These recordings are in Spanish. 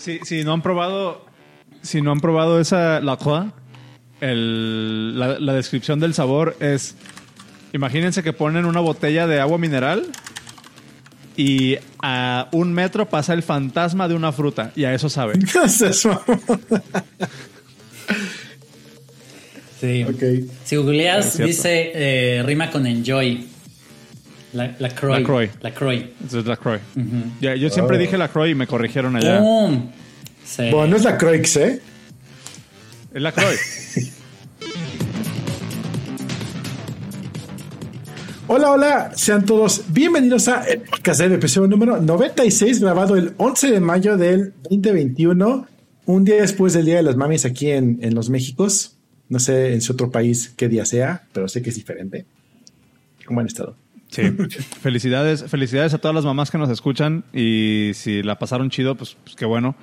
Si, si no han probado, si no han probado esa la Croix, el, la, la descripción del sabor es, imagínense que ponen una botella de agua mineral y a un metro pasa el fantasma de una fruta y a eso sabe. ¿Qué es eso? Sí. ok. Si googleas, dice eh, rima con enjoy. La, la Croix. La Croix. La Croix. Es la Croix. Ya, yo siempre Oh. dije la Croix y me corrigieron allá. ¡Pum! Sí. Bueno, no es la Croix, ¿eh? Es la Croix. Hola, hola, sean todos bienvenidos a el podcast del episodio número 96, grabado el 11 de mayo del 2021, un día después del Día de las Mamis aquí en, en los Méxicos. No sé en su otro país qué día sea, pero sé que es diferente. ¿Cómo han estado? Sí. felicidades, felicidades a todas las mamás que nos escuchan y si la pasaron chido, pues, pues qué bueno.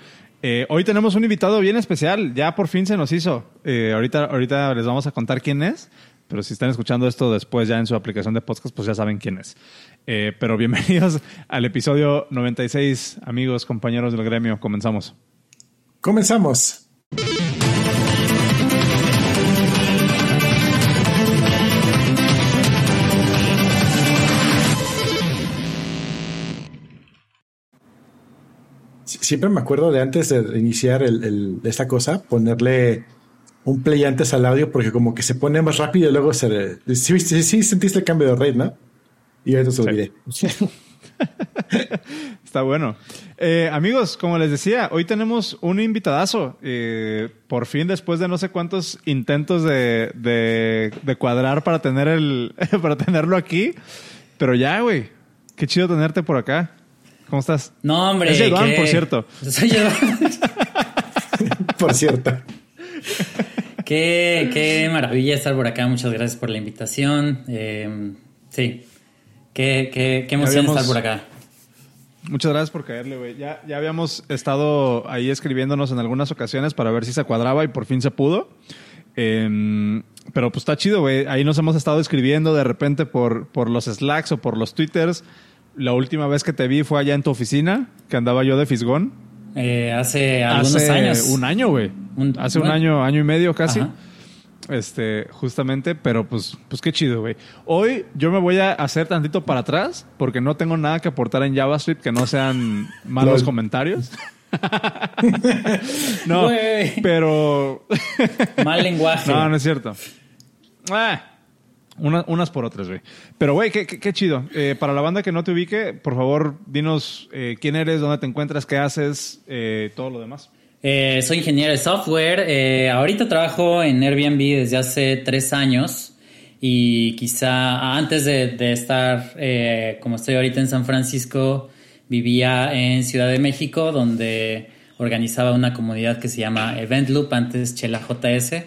Eh, hoy tenemos un invitado bien especial, ya por fin se nos hizo. Eh, ahorita, ahorita les vamos a contar quién es, pero si están escuchando esto después ya en su aplicación de podcast, pues ya saben quién es. Eh, pero bienvenidos al episodio 96, amigos, compañeros del gremio, comenzamos. Comenzamos. Siempre me acuerdo de antes de iniciar el, el- esta cosa, ponerle un play antes al audio porque como que se pone más rápido y luego se... Sí, viste- sí sentiste el cambio de rate, ¿no? Y ahorita se olvidé. Está bueno. Eh, amigos, como les decía, hoy tenemos un invitadazo. Eh, por fin, después de no sé cuántos intentos de, de, de cuadrar para tener el, para tenerlo aquí. Pero ya, güey. Qué chido tenerte por acá. ¿Cómo estás? No, hombre. Es que- por cierto. Soy. Por cierto. qué, qué maravilla estar por acá. Muchas gracias por la invitación. Eh, sí. Qué, qué, qué emoción habíamos- estar por acá. Muchas gracias por caerle, güey. Ya, ya habíamos estado ahí escribiéndonos en algunas ocasiones para ver si se cuadraba y por fin se pudo. Em, pero pues está chido, güey. Ahí nos hemos estado escribiendo de repente por, por los Slacks o por los Twitters. La última vez que te vi fue allá en tu oficina, que andaba yo de Fisgón. Eh, hace algunos Hace años. Un año, güey. Hace un año, año y medio casi. Ajá. Este, justamente, pero pues, pues qué chido, güey. Hoy yo me voy a hacer tantito para atrás porque no tengo nada que aportar en JavaScript que no sean malos comentarios. no, Güey. pero Mal lenguaje. no, no es cierto. Ah, una- unas por otras, güey. Pero, güey, qué, chido. Eh, para la banda que no te ubique, por favor, dinos eh, quién eres, dónde te encuentras, qué haces, eh, todo lo demás. Eh, soy ingeniero de software. Ahorita trabajo en Airbnb desde hace tres años. Y quizá antes de, de estar como estoy ahorita en San Francisco, vivía en Ciudad de México, donde organizaba una comunidad que se llama Event Loop, antes Chela JS.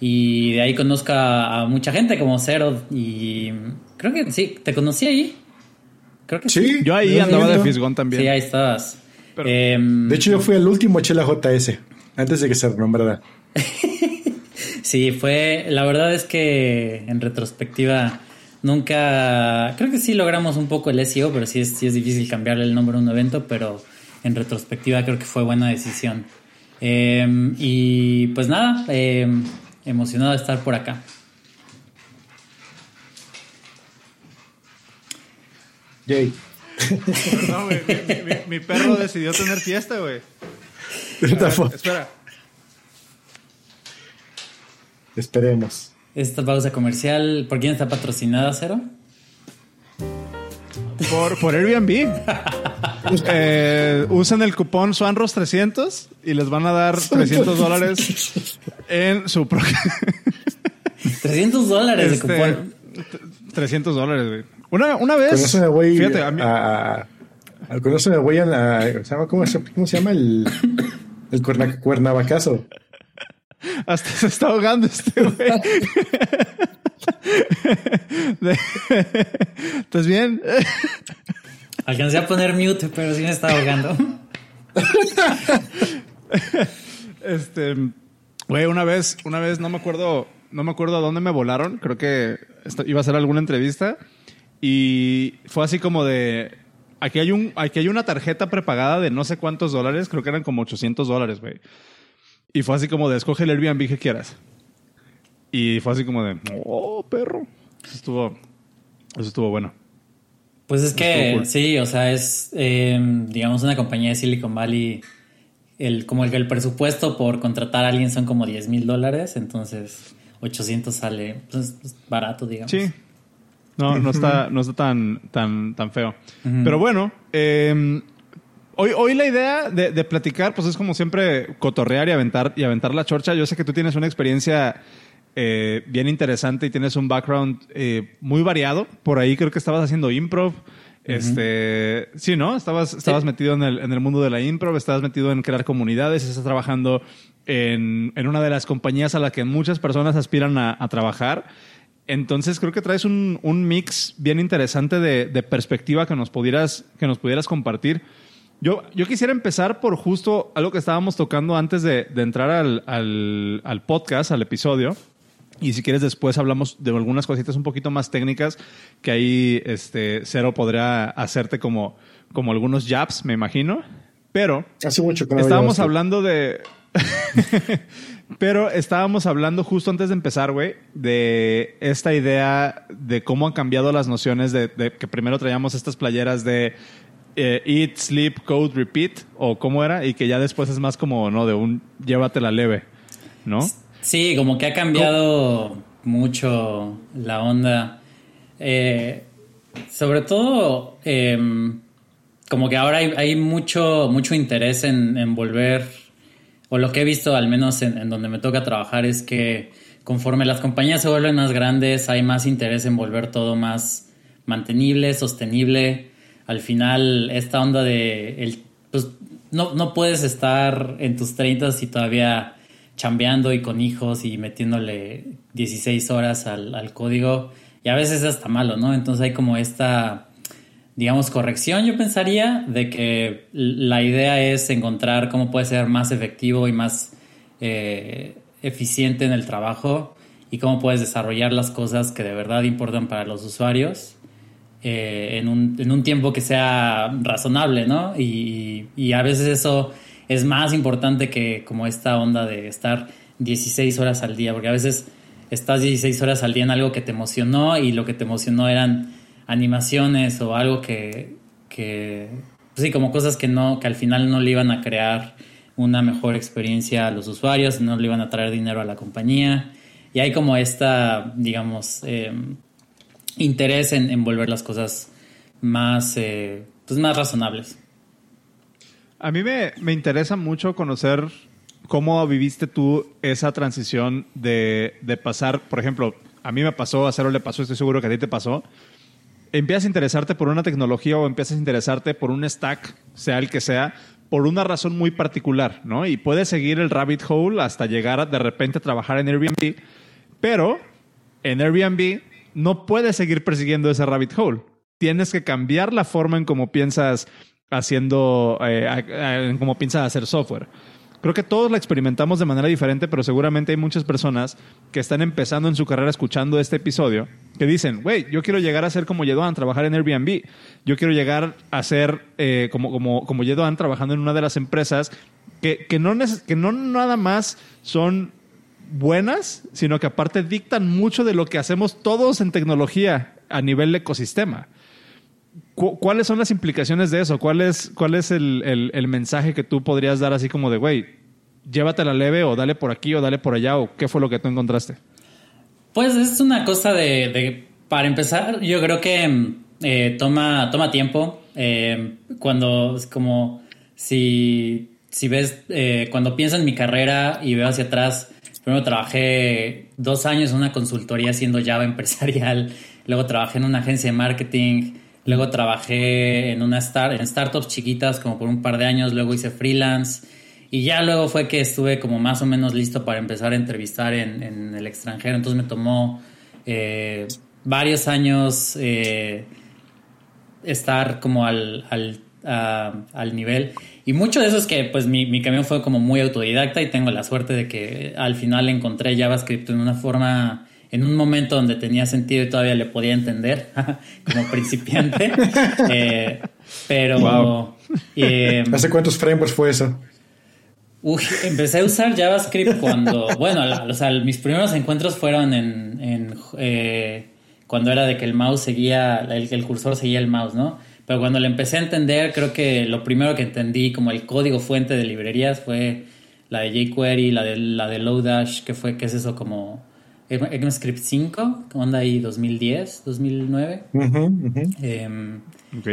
Y de ahí conozco a, a mucha gente como Cero. Y creo que sí, ¿te conocí ahí? Creo que Sí. Yo ahí andaba de fisgón también. Sí, ahí estabas. Pero- Em, De hecho, yo fui el último Chela JS, antes de que se renombrara. Sí, fue. La verdad es que en retrospectiva nunca. Creo que sí logramos un poco el SEO, pero sí es, sí es difícil cambiarle el nombre a un evento, pero en retrospectiva creo que fue buena decisión. Eh, y pues nada, eh, emocionado de estar por acá. Yay. No, güey, mi, mi- mi perro decidió tener fiesta, güey. Espera. Esperemos. Esta pausa comercial, ¿por quién está patrocinada, Cero? Por, por Airbnb. Eh, usen el cupón SWANROS300 y les van a dar 300 dólares en su próximo. 300 dólares Este, de cupón. 300 dólares, güey. Una, una vez. Con eso me voy fíjate, a mí- a, a- con eso me voy a la. ¿se llama- ¿Cómo, se, cómo se llama el, el cuerna- cuernavacazo? hasta se está ahogando este güey. ¿Estás bien? Alcancé a poner mute, pero sí me estaba ahogando. Este, güey, una vez, una vez, no me acuerdo, no me acuerdo a dónde me volaron. Creo que iba a hacer alguna entrevista y fue así como de, aquí hay, un, aquí hay una tarjeta prepagada de no sé cuántos dólares, creo que eran como 800 dólares, güey. Y fue así como de, escoge el Airbnb que quieras. Y fue así como de, oh, perro. Eso estuvo, eso estuvo bueno. Pues es que sí, o sea, es, em, digamos, una compañía de Silicon Valley, el, como el, el presupuesto por contratar a alguien son como 10 mil dólares, entonces 800 sale pues, barato, digamos. Sí. No, no está, no está tan, tan, tan feo. Pero bueno, em, hoy, hoy la idea de, platicar, pues es como siempre cotorrear y aventar, y aventar la chorcha. Yo sé que tú tienes una experiencia eh, bien interesante y tienes un background eh, muy variado. Por ahí creo que estabas haciendo improv. Este, sí, ¿no? Estabas, estabas metido en el, en el mundo de la improv, estabas metido en crear comunidades, estás trabajando en, en una de las compañías a la que muchas personas aspiran a, trabajar. Entonces creo que traes un, un mix bien interesante de, de, perspectiva que nos pudieras, que nos pudieras compartir. Yo, yo quisiera empezar por justo algo que estábamos tocando antes de, de entrar al, al, al podcast, al episodio, y si quieres después hablamos de algunas cositas un poquito más técnicas que ahí este Cero podría hacerte como, como algunos jabs, me imagino. Pero Hace mucho que estábamos hablando de Pero estábamos hablando justo antes de empezar, güey, de esta idea de cómo han cambiado las nociones de, que primero traíamos estas playeras de eh, eat, sleep, code, repeat, o cómo era, y que ya después es más como, no, de un llévatela leve, ¿no? Sí, como que ha cambiado mucho la onda. Eh, sobre todo, em, como que ahora hay, mucho, mucho interés en, volver, o lo que he visto al menos en, donde me toca trabajar es que conforme las compañías se vuelven más grandes, hay más interés en volver todo más mantenible, sostenible. Al final, esta onda de, el, pues, no, no puedes estar en tus 30 y todavía chambeando y con hijos y metiéndole 16 horas al, código y a veces es hasta malo, ¿no? Entonces hay como esta, digamos, corrección, yo pensaría, de que la idea es encontrar cómo puede ser más efectivo y más eh, eficiente en el trabajo y cómo puedes desarrollar las cosas que de verdad importan para los usuarios eh, en, un, en, un, tiempo que sea razonable, ¿no? Y, y a veces eso es más importante que como esta onda de estar 16 horas al día, porque a veces estás 16 horas al día en algo que te emocionó y lo que te emocionó eran animaciones o algo que, que pues sí, como cosas que no, que al final no le iban a crear una mejor experiencia a los usuarios, no le iban a traer dinero a la compañía. Y hay como esta, digamos, eh, interés en, volver las cosas más, eh, pues más razonables. A mí me, me interesa mucho conocer cómo viviste tú esa transición de, de, pasar, por ejemplo, a mí me pasó, a Cero le pasó, estoy seguro que a ti te pasó. Empiezas a interesarte por una tecnología o empiezas a interesarte por un stack, sea el que sea, por una razón muy particular, ¿no? Y puedes seguir el rabbit hole hasta llegar de repente a trabajar en Airbnb, pero en Airbnb no puedes seguir persiguiendo ese rabbit hole. Tienes que cambiar la forma en cómo piensas haciendo, eh, como piensa hacer software. Creo que todos la experimentamos de manera diferente, pero seguramente hay muchas personas que están empezando en su carrera escuchando este episodio que dicen, güey, yo quiero llegar a ser como Yedoan, trabajar en Airbnb. Yo quiero llegar a ser eh, como, como, como Yedoan, trabajando en una de las empresas que, que, no, que no nada más son buenas, sino que aparte dictan mucho de lo que hacemos todos en tecnología a nivel ecosistema. ¿Cuáles son las implicaciones de eso? ¿Cuál es, cuál es el, el, mensaje que tú podrías dar así como de, güey, llévatela leve o dale por aquí o dale por allá o qué fue lo que tú encontraste? Pues es una cosa de, de para empezar, yo creo que eh, toma, toma tiempo. Eh, cuando, como, si, si ves, eh, cuando pienso en mi carrera y veo hacia atrás, primero trabajé dos años en una consultoría haciendo Java empresarial, luego trabajé en una agencia de marketing, Luego trabajé en una en startups chiquitas como por un par de años, luego hice freelance y ya luego fue que estuve como más o menos listo para empezar a entrevistar en, el extranjero. Entonces me tomó eh, varios años eh, estar como al, al, nivel. Y mucho de eso es que pues mi, mi camión fue como muy autodidacta y tengo la suerte de que al final encontré JavaScript en una forma en un momento donde tenía sentido y todavía le podía entender como principiante. Eh, pero... Eh, ¿Hace cuántos frameworks fue eso? Uy, empecé a usar JavaScript cuando, bueno, o sea, mis primeros encuentros fueron en, eh, cuando era de que el mouse seguía, el, el cursor seguía el mouse, ¿no? Pero cuando le empecé a entender, creo que lo primero que entendí como el código fuente de librerías fue la de jQuery, la de, la de Lodash, que fue, ¿qué es eso? Como ECMAScript 5, ¿cómo anda ahí? 2010, 2009. Em,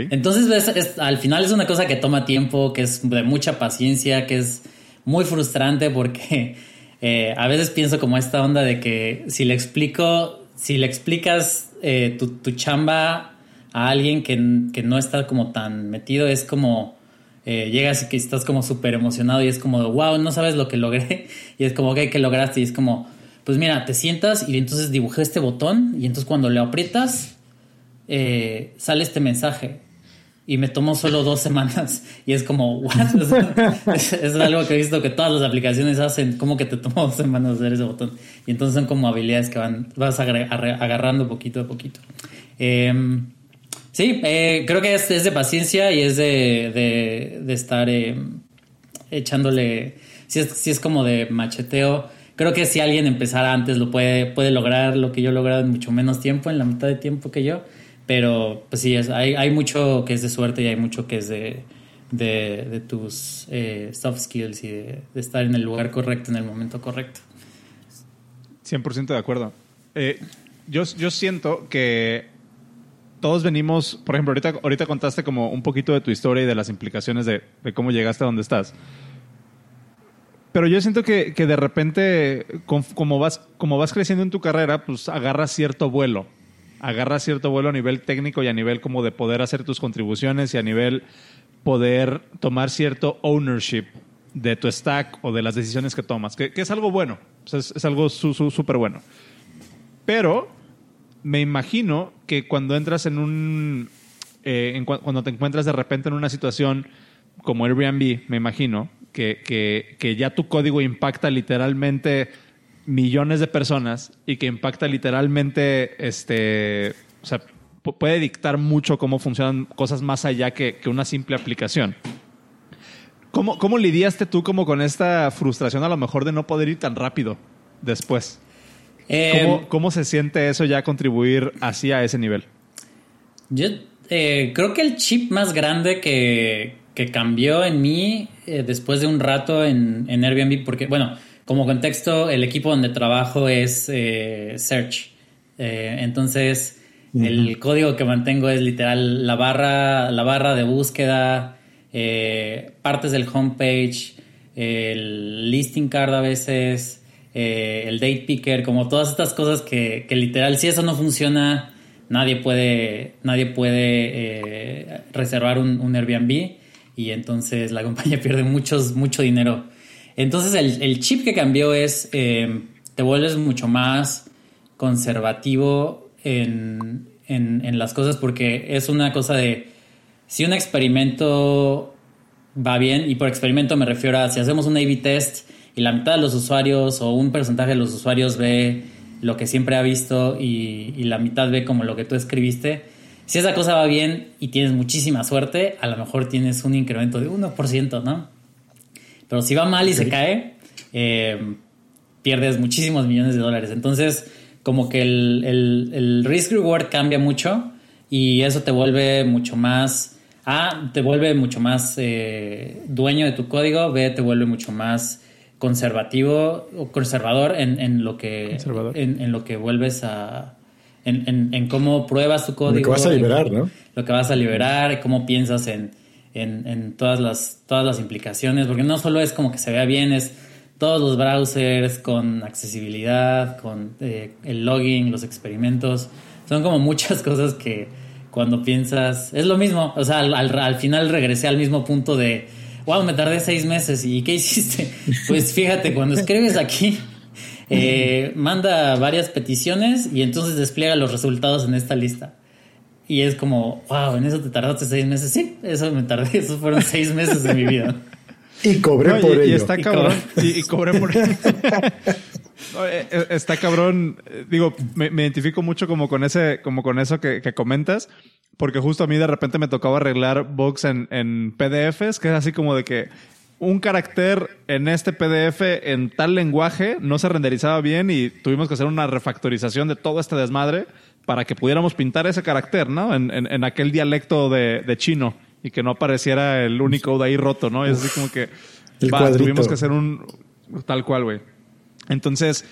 entonces, al final es una cosa que toma tiempo, que es de mucha paciencia, que es muy frustrante porque eh, a veces pienso como esta onda de que si le explico, si le explicas eh, tu, chamba a alguien que, no está como tan metido, es como eh, llegas y que estás como súper emocionado y es como, wow, no sabes lo que logré. Y es como, ok, que lograste? Y es como, pues mira, te sientas y entonces dibujé este botón y entonces cuando le aprietas, sale este mensaje y me tomó solo dos semanas. Y es como, ¿what? es, algo que he visto que todas las aplicaciones hacen, como que te tomó dos semanas hacer ese botón. Y entonces son como habilidades que van, vas agarrando poquito a poquito. Em, sí, eh, creo que es, de paciencia y es de, de, estar em, echándole, si es, si es como de macheteo. Creo que si alguien empezara antes lo puede, puede lograr lo que yo he logrado en mucho menos tiempo, en la mitad de tiempo que yo. Pero pues sí, hay, hay mucho que es de suerte y hay mucho que es de, de, tus eh, soft skills y de, estar en el lugar correcto en el momento correcto. 100% de acuerdo. Eh, yo, yo siento que todos venimos, por ejemplo, ahorita, ahorita contaste como un poquito de tu historia y de las implicaciones de, de cómo llegaste a donde estás. Pero yo siento que, que de repente, como, vas, como vas creciendo en tu carrera, pues agarras cierto vuelo agarras cierto vuelo a nivel técnico y a nivel como de poder hacer tus contribuciones y a nivel poder tomar cierto ownership de tu stack o de las decisiones que tomas, que, es algo bueno, es, algo súper bueno. Pero me imagino que cuando entras en un, eh, cuando te encuentras de repente en una situación como Airbnb, me imagino, que, que, que ya tu código impacta literalmente millones de personas y que impacta literalmente, este, o sea, puede dictar mucho cómo funcionan cosas más allá que, una simple aplicación. ¿Cómo, ¿Cómo, lidiaste tú como con esta frustración a lo mejor de no poder ir tan rápido después? Eh, ¿Cómo, se siente eso ya contribuir así a ese nivel? Yo eh, creo que el chip más grande que, cambió en mí eh, después de un rato en, en Airbnb, porque, bueno, como contexto, el equipo donde trabajo es eh, Search. Eh, entonces, el código que mantengo es literal la barra, la barra de búsqueda, eh, partes del homepage, el listing card a veces, el date picker, como todas estas cosas que, literal, si eso no funciona, nadie puede, nadie puede reservar un, un Airbnb y entonces la compañía pierde muchos, mucho dinero. Entonces el, chip que cambió es, eh, te vuelves mucho más conservativo en, las cosas porque es una cosa de, si un experimento va bien, y por experimento me refiero a si hacemos un A-B test y la mitad de los usuarios o un porcentaje de los usuarios ve lo que siempre ha visto y, y la mitad ve como lo que tú escribiste, si esa cosa va bien y tienes muchísima suerte, a lo mejor tienes un incremento de 1%, ¿no? Pero si va mal y se cae, eh, pierdes muchísimos millones de dólares. Entonces, como que el, risk reward cambia mucho y eso te vuelve mucho más. A, te vuelve mucho más eh, dueño de tu código. B, te vuelve mucho más conservativo o conservador en, lo que en, lo que vuelves a en, cómo pruebas tu código. Lo que vas a liberar, ¿no? Lo que vas a liberar, cómo piensas en, en, todas, las, todas las implicaciones, porque no solo es como que se vea bien, es todos los browsers con accesibilidad, con eh, el login, los experimentos, son como muchas cosas que cuando piensas, es lo mismo, o sea, al, final regresé al mismo punto de, wow, me tardé seis meses y ¿qué hiciste? Pues fíjate, cuando escribes aquí, eh, manda varias peticiones y entonces despliega los resultados en esta lista. Y es como, wow, en eso te tardaste seis meses. Sí, eso me tardé. Esos fueron seis meses de mi vida. Y cobré por ello. Y está cabrón. Y, cobré por ello. Eh, eh, está cabrón. Eh, digo, me, identifico mucho como con ese, como con eso que, comentas. Porque justo a mí de repente me tocaba arreglar bugs en, en PDFs, que es así como de que un carácter en este PDF en tal lenguaje no se renderizaba bien y tuvimos que hacer una refactorización de todo este desmadre para que pudiéramos pintar ese carácter, ¿no? En, en, aquel dialecto de, de, chino y que no apareciera el único de ahí roto, ¿no? Es así como que tuvimos que hacer un tal cual, güey. Entonces,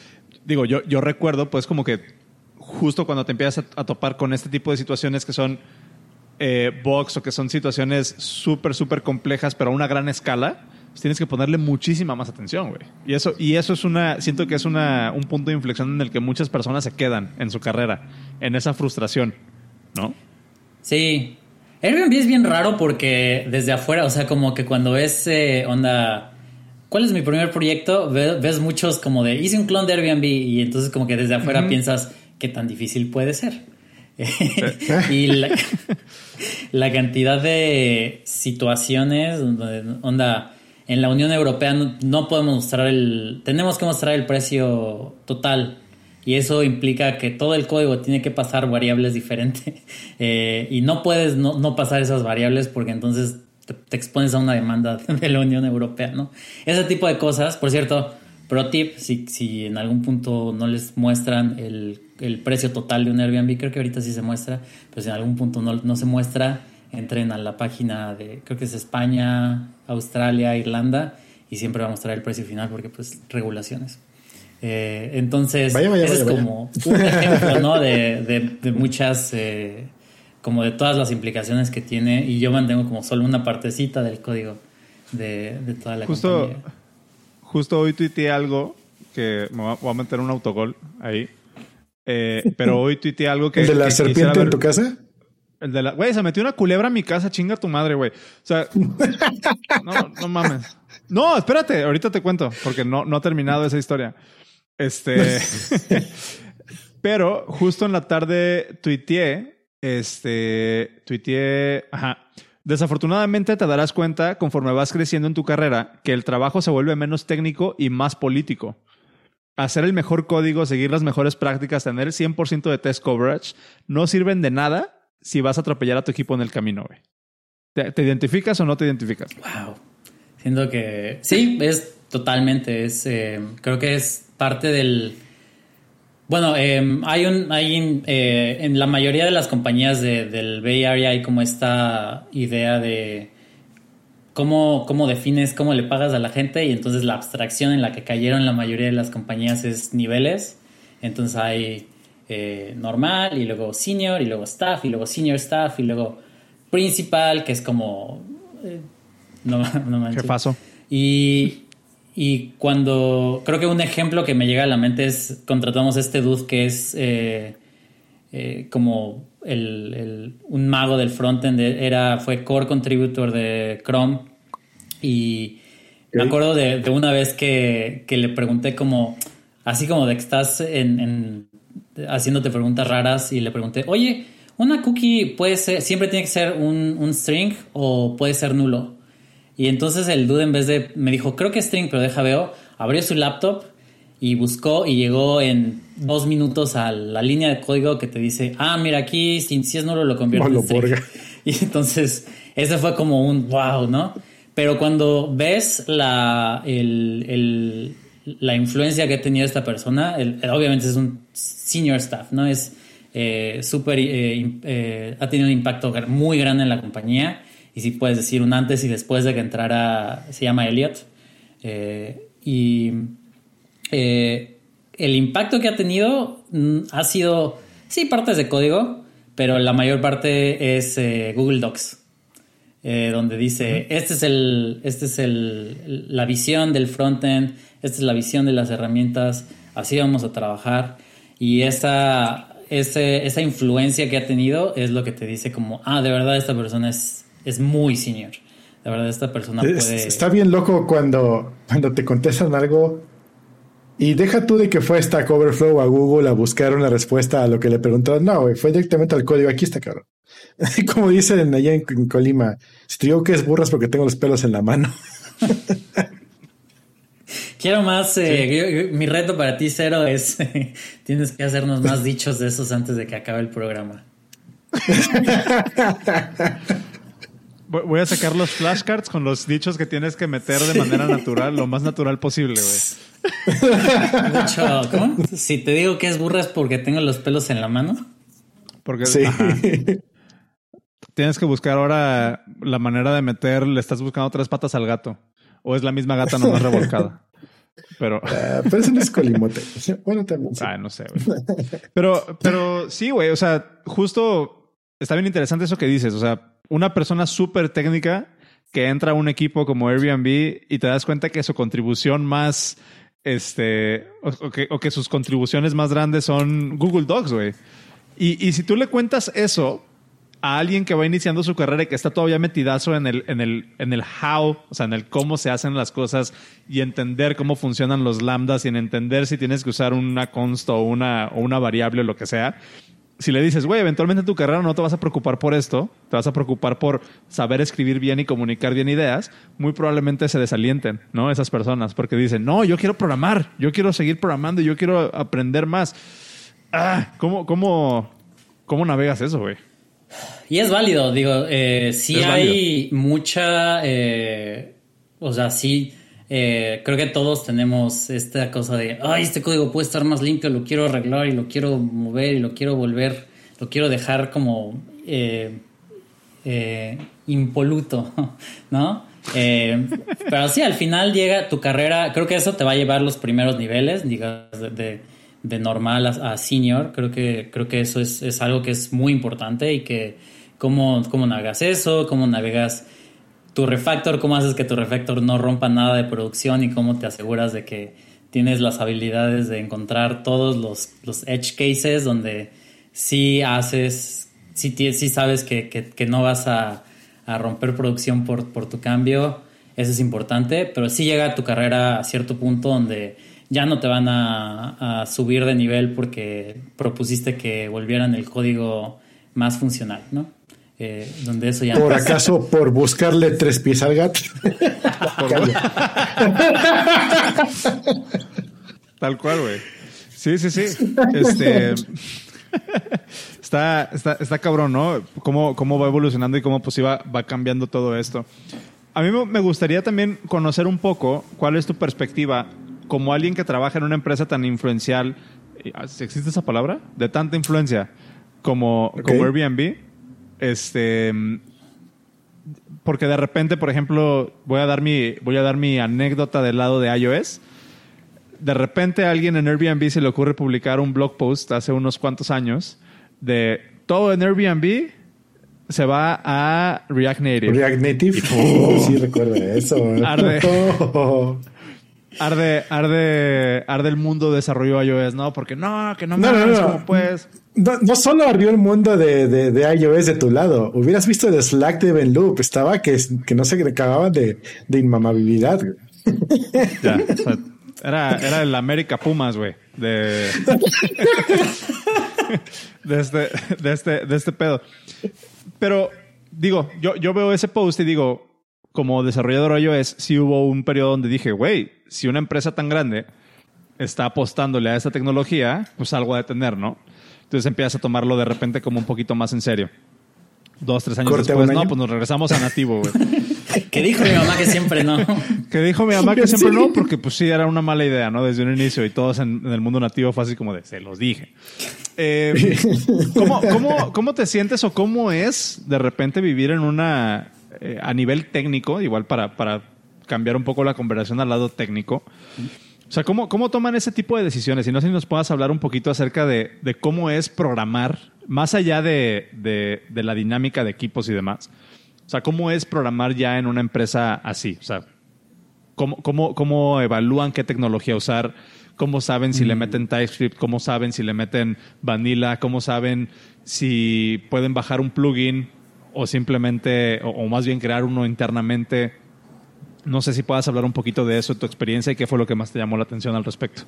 digo, yo, yo recuerdo, pues, como que justo cuando te empiezas a, topar con este tipo de situaciones que son eh, box o que son situaciones súper, súper complejas, pero a una gran escala, pues tienes que ponerle muchísima más atención, güey. Y eso, y eso es una, siento que es una, un punto de inflexión en el que muchas personas se quedan en su carrera, en esa frustración, ¿no? Sí. Airbnb es bien raro porque desde afuera, o sea, como que cuando ves eh, onda ¿cuál es mi primer proyecto? Ves, muchos como de, hice un clon de Airbnb y entonces como que desde afuera piensas, ¿qué tan difícil puede ser? y la, cantidad de situaciones donde, onda, en la Unión Europea no, podemos mostrar el, tenemos que mostrar el precio total y eso implica que todo el código tiene que pasar variables diferentes eh, y no puedes no, no, pasar esas variables porque entonces te, expones a una demanda de la Unión Europea, ¿no? Ese tipo de cosas, por cierto, pro tip, si, si en algún punto no les muestran el, el, precio total de un Airbnb, creo que ahorita sí se muestra, pero si en algún punto no, no se muestra, entren a la página de, creo que es España, Australia, Irlanda, y siempre va a mostrar el precio final porque pues regulaciones. Eh, entonces, ese es como un ejemplo, ¿no? De, de, de muchas... Eh, como de todas las implicaciones que tiene y yo mantengo como solo una partecita del código de, toda la justo, Justo hoy tuiteé algo que me voy a meter un autogol ahí. Eh, pero hoy tuiteé algo que. ¿El de la serpiente en tu casa? El de la. Güey, se metió una culebra en mi casa, chinga tu madre, güey. O sea. no, no mames. No, espérate, ahorita te cuento, porque no, no ha terminado esa historia. Este. pero justo en la tarde tuiteé este, tuiteé, ajá. Desafortunadamente te darás cuenta conforme vas creciendo en tu carrera que el trabajo se vuelve menos técnico y más político. Hacer el mejor código, seguir las mejores prácticas, tener el 100% de test coverage no sirven de nada si vas a atropellar a tu equipo en el camino, güey. ¿Te, identificas o no te identificas? Wow. Siento que sí, es totalmente, es, eh, creo que es parte del, bueno, em, hay un, hay eh, en la mayoría de las compañías del Bay Area hay como esta idea de cómo, cómo defines, cómo le pagas a la gente y entonces la abstracción en la que cayeron la mayoría de las compañías es niveles. Entonces hay eh, normal y luego senior y luego staff y luego senior staff y luego principal, que es como... Eh, no, no ¿Qué pasó? Y, y cuando creo que un ejemplo que me llega a la mente es contratamos este dude que es eh, eh, como el, un mago del frontend, era, fue core contributor de Chrome. Y me acuerdo de, una vez que, le pregunté como, así como de que estás en, haciéndote preguntas raras y le pregunté, oye, una cookie puede ser, siempre tiene que ser un, un string o puede ser nulo. Y entonces el dude en vez de, me dijo, creo que es string, pero deja veo, abrió su laptop y buscó y llegó en dos minutos a la línea de código que te dice, ah, mira aquí, si, si es nulo lo convierte en string. Y entonces ese fue como un wow, ¿no? Pero cuando ves la, el, la influencia que ha tenido esta persona, obviamente es un senior staff, ¿no? Es eh, súper, eh, eh, ha tenido un impacto muy grande en la compañía y si puedes decir un antes y después de que entrara, se llama Elliot. Y el impacto que ha tenido mm, ha sido, sí, partes de código, pero la mayor parte es Google Docs. Donde dice, este es, el, este es el, la visión del frontend, esta es la visión de las herramientas, así vamos a trabajar. Y esa, ese, esa influencia que ha tenido es lo que te dice como, ah, de verdad esta persona es es muy senior. La verdad, esta persona puede. Está bien loco cuando, cuando te contestan algo y deja tú de que fue esta Coverflow a Google a buscar una respuesta a lo que le preguntaron. No, fue directamente al código. Aquí está, cabrón. Como dicen allá en, Colima, si te digo que es burras porque tengo los pelos en la mano. quiero más. Eh, mi reto para ti, Cero, es tienes que hacernos más dichos de esos antes de que acabe el programa. Voy a sacar los flashcards con los dichos que tienes que meter de manera natural, lo más natural posible, güey. Si te digo que es burra es porque tengo los pelos en la mano. Porque sí. Tienes que buscar ahora la manera de meter, le estás buscando tres patas al gato. O es la misma gata nomás revolcada. Pero. Uh, pero eso no es colimote. Bueno, también. Ah, no sé, güey. Pero, pero sí, güey. O sea, justo está bien interesante eso que dices. O sea, una persona súper técnica que entra a un equipo como Airbnb y te das cuenta que su contribución más, este, o, que, o que, sus contribuciones más grandes son Google Docs, güey. Y, y si tú le cuentas eso a alguien que va iniciando su carrera y que está todavía metidazo en el, en el, en el how, o sea, en el cómo se hacen las cosas y entender cómo funcionan los lambdas y en entender si tienes que usar una const o una, o una variable o lo que sea. Si le dices, güey, eventualmente en tu carrera no te vas a preocupar por esto, te vas a preocupar por saber escribir bien y comunicar bien ideas, muy probablemente se desalienten, ¿no? Esas personas, porque dicen, no, yo quiero programar, yo quiero seguir programando, yo quiero aprender más. Ah, ¿cómo, cómo, cómo navegas eso, güey? Y es válido, digo, eh, sí hay mucha, eh, o sea, sí, eh, creo que todos tenemos esta cosa de, ay, este código puede estar más limpio, lo quiero arreglar y lo quiero mover y lo quiero volver, lo quiero dejar como eh, impoluto, ¿no? pero sí, al final llega tu carrera, creo que eso te va a llevar los primeros niveles, digamos, de, de normal a, senior. Creo que, creo que eso es, es, algo que es muy importante y que cómo, cómo navegas eso, cómo navegas tu refactor, cómo haces que tu refactor no rompa nada de producción y cómo te aseguras de que tienes las habilidades de encontrar todos los, los edge cases donde sí haces, sí, sí sabes que, que, que no vas a, a, romper producción por, por tu cambio. Eso es importante, pero sí llega tu carrera a cierto punto donde ya no te van a, subir de nivel porque propusiste que volvieran el código más funcional, ¿no? Eh, donde eso ya ¿Por acaso por buscarle tres pies al gato? Tal cual, güey. Sí, sí, sí. Este. está, está, está cabrón, ¿no? Cómo, cómo va evolucionando y cómo pues va, va cambiando todo esto. A mí me gustaría también conocer un poco cuál es tu perspectiva como alguien que trabaja en una empresa tan influencial, eh, ¿existe esa palabra? De tanta influencia como, como Airbnb, este, porque de repente, por ejemplo, voy a dar mi, voy a dar mi anécdota del lado de iOS. De repente a alguien en Airbnb se le ocurre publicar un blog post hace unos cuantos años de todo en Airbnb se va a React Native. React Native. sí, recuerdo eso. Arde. Arde, arde, arde el mundo de desarrollo iOS, ¿no? Porque no, que no me no, no, como pues. No, solo ardió el mundo de, de, iOS de tu lado. Hubieras visto el Slack de Ben Loop. Estaba que, que no se acababan de, de inmamabilidad. Ya, era, era el América Pumas, güey. De, de, este, de, este, de este pedo. Pero digo, yo, yo veo ese post y digo, como desarrollador iOS, sí hubo un periodo donde dije, güey, si una empresa tan grande está apostándole a esta tecnología, pues algo a detener, ¿no? Entonces empiezas a tomarlo de repente como un poquito más en serio. Dos, tres años después, no, pues nos regresamos a nativo, güey. que dijo mi mamá que siempre no. que dijo mi mamá que siempre no, porque pues sí era una mala idea, ¿no? Desde un inicio y todos en, el mundo nativo fue así como de, se los dije. Eh, ¿cómo, cómo, cómo te sientes o cómo es de repente vivir en una eh, a nivel técnico, igual para, para cambiar un poco la conversación al lado técnico. O sea, ¿cómo, ¿cómo toman ese tipo de decisiones? Y no sé si nos puedas hablar un poquito acerca de, de cómo es programar, más allá de, de, de, la dinámica de equipos y demás. O sea, ¿cómo es programar ya en una empresa así? O sea, ¿cómo, cómo, cómo evalúan qué tecnología usar? ¿Cómo saben si le mm. meten TypeScript? ¿Cómo saben si le meten Vanilla? ¿Cómo saben si pueden bajar un plugin o simplemente, o, más bien crear uno internamente. No sé si puedas hablar un poquito de eso, tu experiencia y qué fue lo que más te llamó la atención al respecto.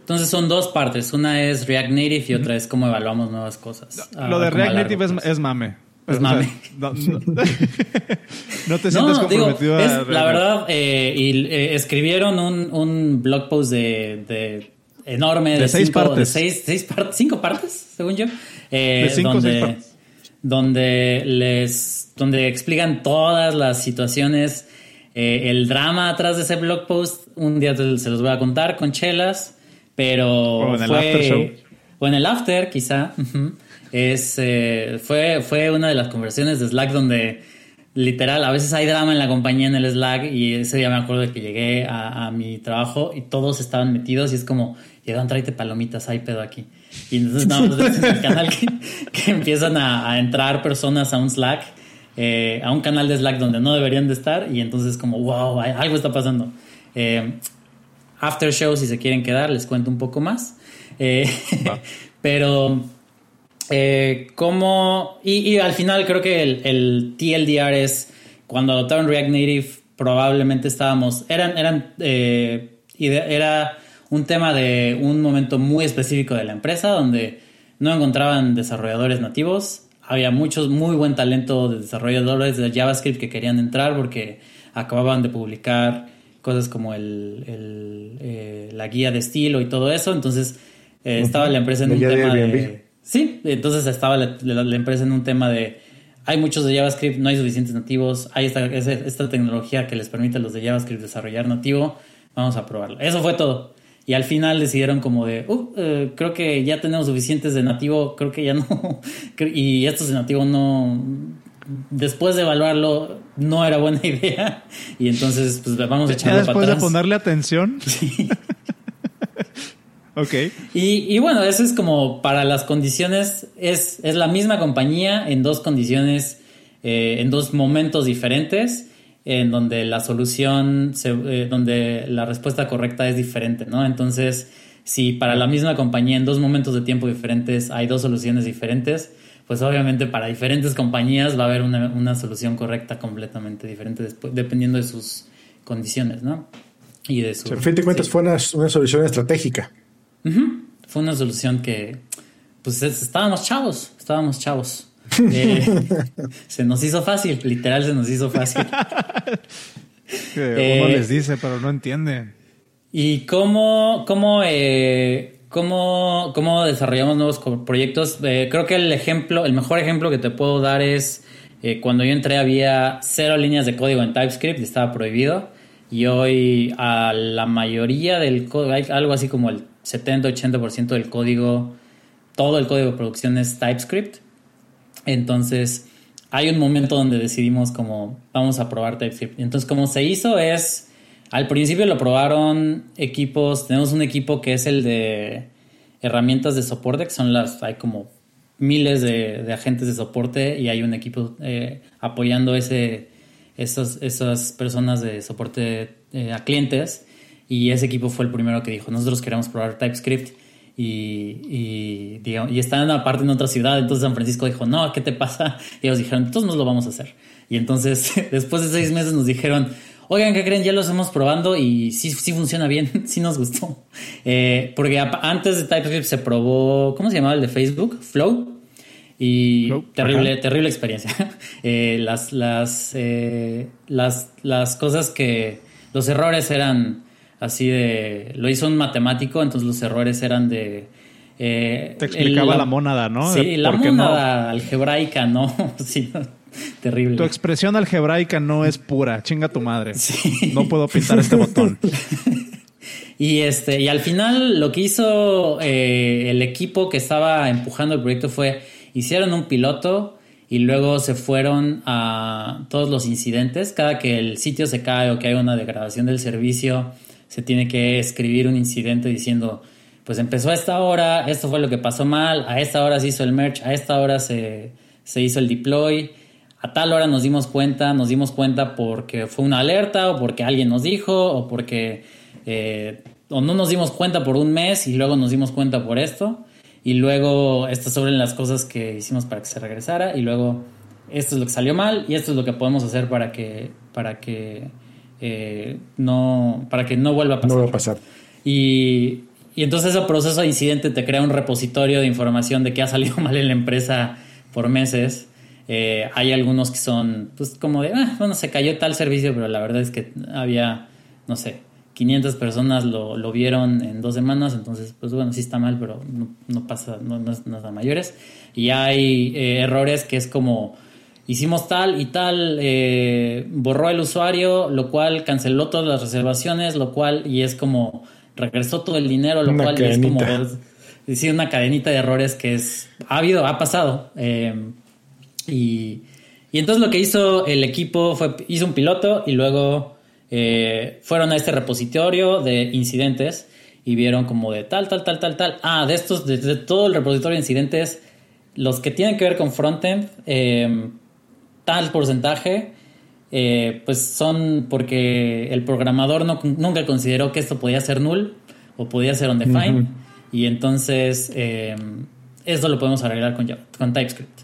Entonces son dos partes. Una es React Native y otra es cómo evaluamos nuevas cosas. Lo de React Native es, mame. Pues mame. no, te sientes comprometido a La verdad, eh, y, eh, escribieron un, un, blog post de, de enorme de, seis partes. De seis, seis cinco partes, según yo. Eh, de cinco, donde, seis partes. Donde les donde explican todas las situaciones, eh, el drama atrás de ese blog post. Un día se los voy a contar con chelas, pero o en el after show. o en el after, quizá. Es, eh, fue, fue una de las conversaciones de Slack donde literal, a veces hay drama en la compañía en el Slack y ese día me acuerdo de que llegué a, mi trabajo y todos estaban metidos y es como, llegan, tráete palomitas, hay pedo aquí. Y entonces no, en el canal que, empiezan a, entrar personas a un Slack, eh, a un canal de Slack donde no deberían de estar y entonces como, wow, algo está pasando. Eh, after show, si se quieren quedar, les cuento un poco más. pero eh, como, y, al final creo que el, el, TLDR es cuando adoptaron React Native, probablemente estábamos, eran, eran, era un tema de un momento muy específico de la empresa donde no encontraban desarrolladores nativos. Había muchos, muy buen talento de desarrolladores de JavaScript que querían entrar porque acababan de publicar cosas como el, el eh, la guía de estilo y todo eso. Entonces, eh, estaba la empresa en un tema de Sí, entonces estaba la, empresa en un tema de hay muchos de JavaScript, no hay suficientes nativos, hay esta, esta tecnología que les permite a los de JavaScript desarrollar nativo, vamos a probarlo. Eso fue todo. Y al final decidieron como de, uh, eh, creo que ya tenemos suficientes de nativo, creo que ya no, y estos de nativo no, después de evaluarlo, no era buena idea. Y entonces, pues vamos a echarlo para atrás. Después de ponerle atención. Sí. Ok. Y, bueno, eso es como para las condiciones, es, es la misma compañía en dos condiciones, eh, en dos momentos diferentes, en donde la solución, eh, donde la respuesta correcta es diferente, ¿no? Entonces, si para la misma compañía en dos momentos de tiempo diferentes hay dos soluciones diferentes, pues obviamente para diferentes compañías va a haber una, solución correcta completamente diferente dependiendo de sus condiciones, ¿no? Y de su... en fin de cuentas fue una solución estratégica. Fue una solución que, pues estábamos chavos, estábamos chavos. Eh, se nos hizo fácil, literal se nos hizo fácil. que uno eh, les dice, pero no entienden. ¿Y cómo, cómo, eh, cómo, cómo desarrollamos nuevos proyectos? creo que el ejemplo, el mejor ejemplo que te puedo dar es cuando yo entré había cero líneas de código en TypeScript y estaba prohibido. Y hoy a la mayoría del código, algo así como el 70-80% del código, todo el código de producción es TypeScript. Entonces, hay un momento donde decidimos como vamos a probar TypeScript. Entonces, como se hizo es, al principio lo probaron equipos, tenemos un equipo que es el de herramientas de soporte, que son las, hay como miles de, agentes de soporte y hay un equipo eh, apoyando ese, esas, esas personas de soporte eh, a clientes. Y ese equipo fue el primero que dijo, nosotros queremos probar TypeScript. Y, y, digamos, y están aparte en otra ciudad. Entonces San Francisco dijo, no, ¿qué te pasa? Y ellos dijeron, entonces nos lo vamos a hacer. Y entonces, después de seis meses nos dijeron, oigan, ¿qué creen? Ya lo estamos probando y sí, sí funciona bien, sí nos gustó. Eh, porque antes de TypeScript se probó, ¿cómo se llamaba el de Facebook? Flow. Y terrible, terrible experiencia. Eh, las, las, eh, las, las cosas que, los errores eran así de... Lo hizo un matemático, entonces los errores eran de... Eh, Te explicaba la mónada, ¿no? Sí, la mónada algebraica, ¿no? sí, terrible. Tu expresión algebraica no es pura, chinga tu madre. No puedo pintar este botón. Y este, y al final lo que hizo eh, el equipo que estaba empujando el proyecto fue hicieron un piloto y luego se fueron a todos los incidentes. Cada que el sitio se cae o que hay una degradación del servicio, se tiene que escribir un incidente diciendo, pues empezó a esta hora, esto fue lo que pasó mal, a esta hora se hizo el merge, a esta hora se, hizo el deploy, a tal hora nos dimos cuenta, nos dimos cuenta porque fue una alerta o porque alguien nos dijo o porque eh, o no nos dimos cuenta por un mes y luego nos dimos cuenta por esto. Y luego esto sobre las cosas que hicimos para que se regresara y luego esto es lo que salió mal y esto es lo que podemos hacer para que para que eh, no, para que no vuelva a pasar. No va a pasar. Y, y entonces ese proceso de incidente te crea un repositorio de información de que ha salido mal en la empresa por meses. Eh, hay algunos que son, pues como de, ah, bueno, se cayó tal servicio, pero la verdad es que había, no sé, 500 personas lo, lo vieron en dos semanas, entonces, pues bueno, sí está mal, pero no, pasa, no, no, es nada mayores. Y hay eh, errores que es como, hicimos tal y tal, eh, borró el usuario, lo cual canceló todas las reservaciones, lo cual, y es como, regresó todo el dinero, lo cual es como, decir, una cadenita de errores que es, ha habido, ha pasado. Y, entonces lo que hizo el equipo fue, hizo un piloto y luego eh, fueron a este repositorio de incidentes y vieron como de tal, tal, tal, tal, tal. Ah, de estos, de, todo el repositorio de incidentes, los que tienen que ver con frontend, eh, tal porcentaje, eh, pues son porque el programador no, nunca consideró que esto podía ser null o podía ser undefined. Y entonces eso lo podemos arreglar con, con TypeScript.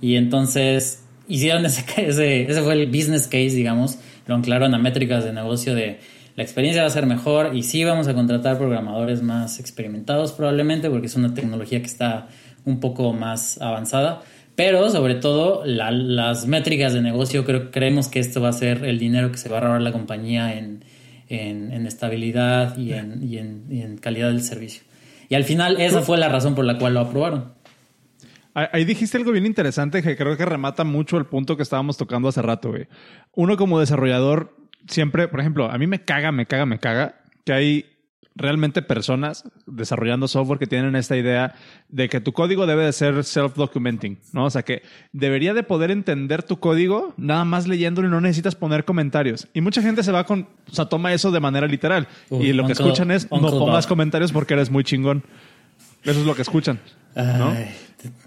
Y entonces hicieron ese, ese, ese fue el business case, digamos, lo anclaron a métricas de negocio de la experiencia va a ser mejor y sí vamos a contratar programadores más experimentados probablemente porque es una tecnología que está un poco más avanzada. Pero sobre todo las métricas de negocio, creo, creemos que esto va a ser el dinero que se va a ahorrar la compañía en, en, estabilidad y en, y, y en, calidad del servicio. Y al final esa fue la razón por la cual lo aprobaron. Ahí dijiste algo bien interesante que creo que remata mucho el punto que estábamos tocando hace rato, güey. Uno como desarrollador siempre, por ejemplo, a mí me caga, me caga, me caga que hay realmente personas desarrollando software que tienen esta idea de que tu código debe de ser self-documenting, ¿no? O sea, que debería de poder entender tu código nada más leyéndolo y no necesitas poner comentarios. Y mucha gente se va con, o sea, toma eso de manera literal. y lo que escuchan es, no pongas comentarios porque eres muy chingón. Eso es lo que escuchan, ¿no?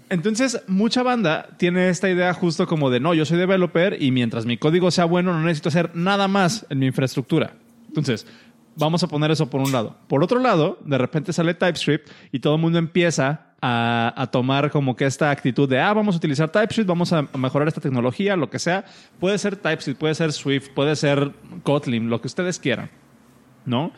Entonces, mucha banda tiene esta idea justo como de, no, yo soy developer y mientras mi código sea bueno, no necesito hacer nada más en mi infraestructura. Entonces, vamos a poner eso por un lado. Por otro lado, de repente sale TypeScript y todo el mundo empieza a, tomar como que esta actitud de, ah, vamos a utilizar TypeScript, vamos a mejorar esta tecnología, lo que sea. Puede ser TypeScript, puede ser Swift, puede ser Kotlin, lo que ustedes quieran, ¿no?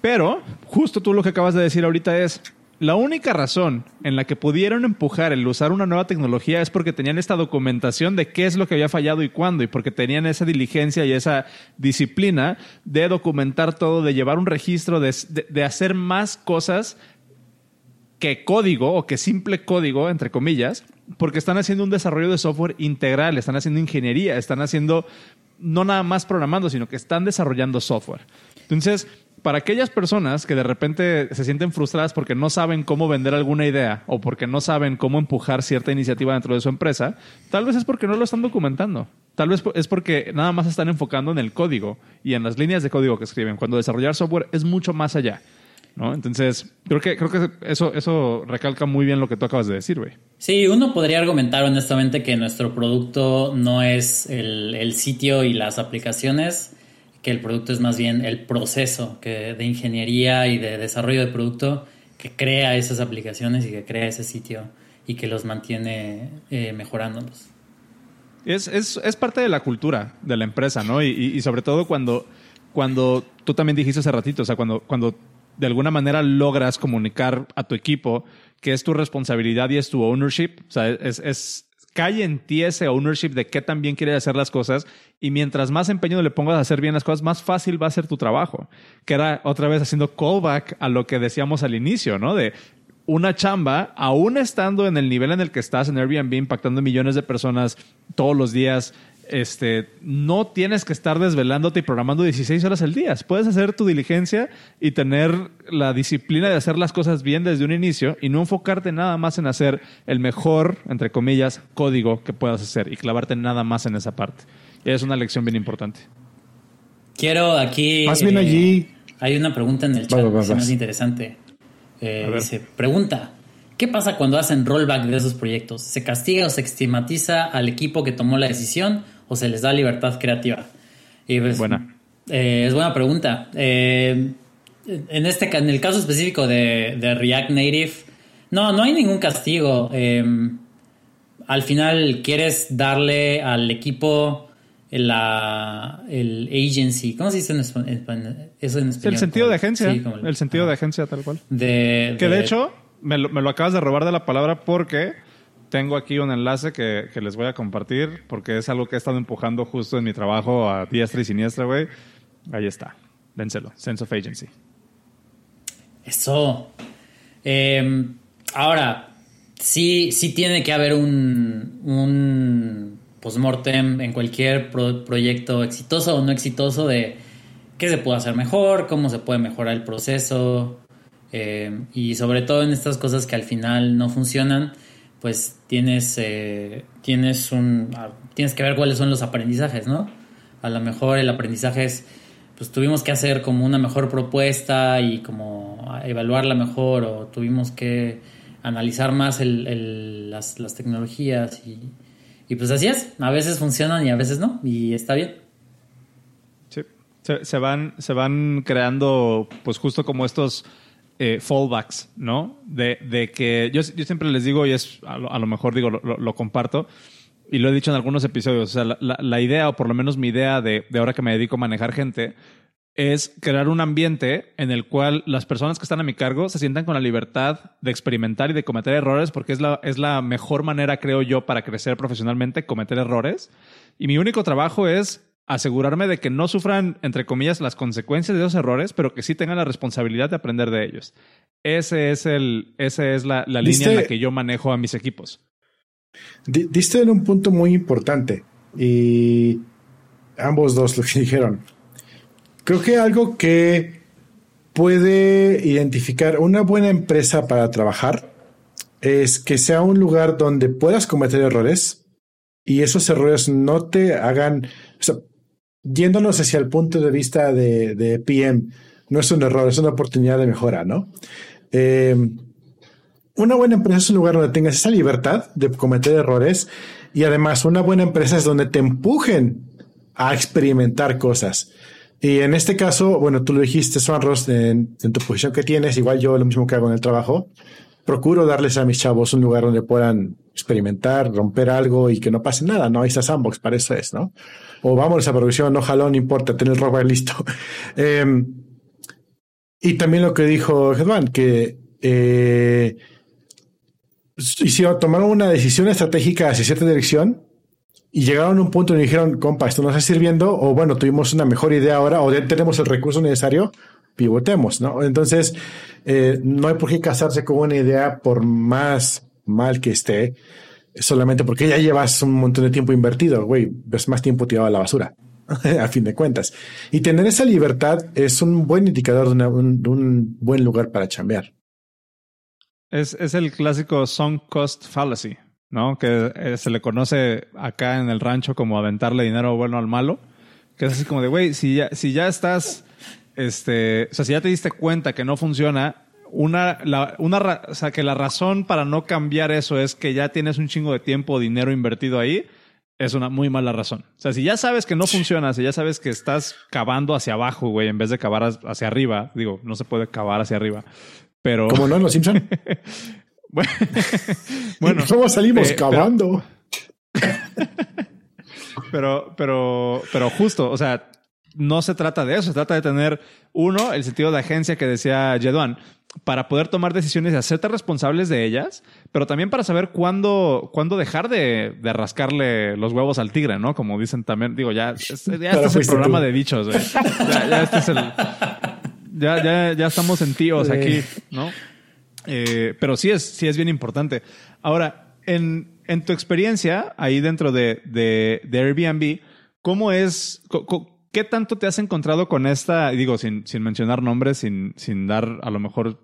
Pero justo tú lo que acabas de decir ahorita es, la única razón en la que pudieron empujar el usar una nueva tecnología es porque tenían esta documentación de qué es lo que había fallado y cuándo, y porque tenían esa diligencia y esa disciplina de documentar todo, de llevar un registro, de, hacer más cosas que código o que simple código, entre comillas, porque están haciendo un desarrollo de software integral, están haciendo ingeniería, están haciendo no nada más programando, sino que están desarrollando software. Entonces, para aquellas personas que de repente se sienten frustradas porque no saben cómo vender alguna idea o porque no saben cómo empujar cierta iniciativa dentro de su empresa, tal vez es porque no lo están documentando. Tal vez es porque nada más están enfocando en el código y en las líneas de código que escriben, cuando desarrollar software es mucho más allá. ¿no? Entonces, creo que, creo que eso, eso recalca muy bien lo que tú acabas de decir, güey. Sí, uno podría argumentar honestamente que nuestro producto no es el, el sitio y las aplicaciones, que el producto es más bien el proceso que, de ingeniería y de desarrollo de producto que crea esas aplicaciones y que crea ese sitio y que los mantiene eh, mejorándolos. Es, es, es, parte de la cultura de la empresa, ¿no? Y, y, sobre todo cuando, cuando tú también dijiste hace ratito, o sea, cuando, cuando de alguna manera logras comunicar a tu equipo que es tu responsabilidad y es tu ownership, o sea, es, es cae en ti ese ownership de qué tan bien quieres hacer las cosas y mientras más empeño le pongas a hacer bien las cosas, más fácil va a ser tu trabajo. Que era otra vez haciendo callback a lo que decíamos al inicio, ¿no? De una chamba, aún estando en el nivel en el que estás en Airbnb, impactando millones de personas todos los días, este, no tienes que estar desvelándote y programando 16 horas al día. Puedes hacer tu diligencia y tener la disciplina de hacer las cosas bien desde un inicio y no enfocarte nada más en hacer el mejor, entre comillas, código que puedas hacer y clavarte nada más en esa parte. Es una lección bien importante. Quiero aquí... Más bien allí... Eh, hay una pregunta en el chat que es interesante. Eh, dice, pregunta, ¿Qué pasa cuando hacen rollback de esos proyectos? ¿Se castiga o se estigmatiza al equipo que tomó la decisión o se les da libertad creativa? Y pues, buena. Eh, es buena pregunta. Eh, en, este, en el caso específico de, React Native, no, no hay ningún castigo. Eh, al final quieres darle al equipo la, el agency, ¿cómo se dice en español? Eso en español. El sentido de agencia. el, sentido de agencia tal cual. que de hecho me lo, acabas de robar de la palabra porque tengo aquí un enlace que, que, les voy a compartir porque es algo que he estado empujando justo en mi trabajo a diestra y siniestra, güey. Ahí está. Dénselo. Sense of Agency. Eso. Eh, ahora, sí, sí tiene que haber un, un postmortem en cualquier proyecto exitoso o no exitoso de qué se puede hacer mejor, cómo se puede mejorar el proceso eh, y sobre todo en estas cosas que al final no funcionan, pues tienes, eh, tienes, un, ah, tienes que ver cuáles son los aprendizajes, ¿no? A lo mejor el aprendizaje es, pues tuvimos que hacer como una mejor propuesta y como evaluarla mejor o tuvimos que analizar más las, las, tecnologías y, y, pues así es, a veces funcionan y a veces no y está bien. Sí, se, van, se van creando pues justo como estos eh, fallbacks, ¿no? De, de que yo, yo, siempre les digo y es a lo, mejor digo lo, comparto y lo he dicho en algunos episodios, o sea, la, la, idea o por lo menos mi idea de, de ahora que me dedico a manejar gente es crear un ambiente en el cual las personas que están a mi cargo se sientan con la libertad de experimentar y de cometer errores, porque es la, es la mejor manera, creo yo, para crecer profesionalmente, cometer errores. Y mi único trabajo es asegurarme de que no sufran, entre comillas, las consecuencias de esos errores, pero que sí tengan la responsabilidad de aprender de ellos. Ese es el, esa es la, la línea en la que yo manejo a mis equipos. Diste en un punto muy importante y ambos dos lo que dijeron Creo que algo que puede identificar una buena empresa para trabajar es que sea un lugar donde puedas cometer errores y esos errores no te hagan, o sea, yéndonos hacia el punto de vista de, PM, no es un error, es una oportunidad de mejora, ¿no? Eh, una buena empresa es un lugar donde tengas esa libertad de cometer errores y además una buena empresa es donde te empujen a experimentar cosas. Y en este caso, bueno, tú lo dijiste, Swan Ross, en, tu posición que tienes, igual yo lo mismo que hago en el trabajo, procuro darles a mis chavos un lugar donde puedan experimentar, romper algo y que no pase nada, ¿no? Ahí está Sandbox, para eso es, ¿no? O vamos a producción, no jalón, no importa, tener el rover listo. Em, y también lo que dijo Hedman, que eh, hicieron, tomaron una decisión estratégica hacia cierta dirección y llegaron a un punto y dijeron, compa, esto no está sirviendo, o bueno, tuvimos una mejor idea ahora, o tenemos el recurso necesario, pivotemos, ¿no? Entonces, eh, no hay por qué casarse con una idea por más mal que esté, solamente porque ya llevas un montón de tiempo invertido, güey, ves más tiempo tirado a la basura, a fin de cuentas. Y tener esa libertad es un buen indicador de, un, buen lugar para chambear. Es, es el clásico sunk cost fallacy. ¿no? Que eh, se le conoce acá en el rancho como aventarle dinero bueno al malo. Que es así como de, güey, si ya, si ya estás, este, o sea, si ya te diste cuenta que no funciona, una, la, una, o sea, que la razón para no cambiar eso es que ya tienes un chingo de tiempo o dinero invertido ahí, es una muy mala razón. O sea, si ya sabes que no funciona, si ya sabes que estás cavando hacia abajo, güey, en vez de cavar hacia arriba, digo, no se puede cavar hacia arriba, pero... ¿Cómo no en Los Simpson? bueno, ¿cómo salimos eh, cavando? Pero, pero, pero justo, o sea, no se trata de eso, se trata de tener, uno, el sentido de agencia que decía Yeduan, para poder tomar decisiones y hacerte responsables de ellas, pero también para saber cuándo, cuándo dejar de, rascarle los huevos al tigre, ¿no? Como dicen también, digo, ya, ya este es el programa de bichos, Ya, ya, este es el, ya, ya, ya estamos en tíos aquí, ¿no? Eh, pero sí es, sí es bien importante. Ahora, en, en tu experiencia ahí dentro de, de, de Airbnb, ¿cómo es, qué tanto te has encontrado con esta, digo, sin, sin mencionar nombres, sin, sin dar a lo mejor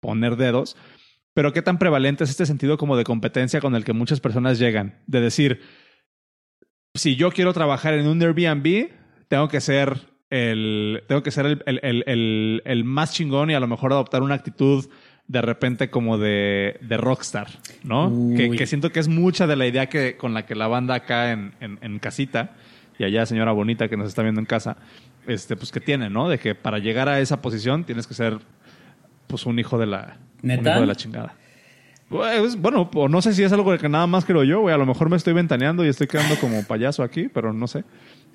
poner dedos, pero qué tan prevalente es este sentido como de competencia con el que muchas personas llegan? De decir, si yo quiero trabajar en un Airbnb, tengo que ser el, tengo que ser el, el, el, el más chingón y a lo mejor adoptar una actitud de repente como de, de rockstar, ¿no? Que, siento que es mucha de la idea que, con la que la banda acá en, en, casita, y allá señora bonita que nos está viendo en casa, este, pues que tiene, ¿no? De que para llegar a esa posición tienes que ser pues un hijo de la, Un hijo de la chingada. Bueno, no sé si es algo que nada más creo yo, güey. A lo mejor me estoy ventaneando y estoy quedando como payaso aquí, pero no sé.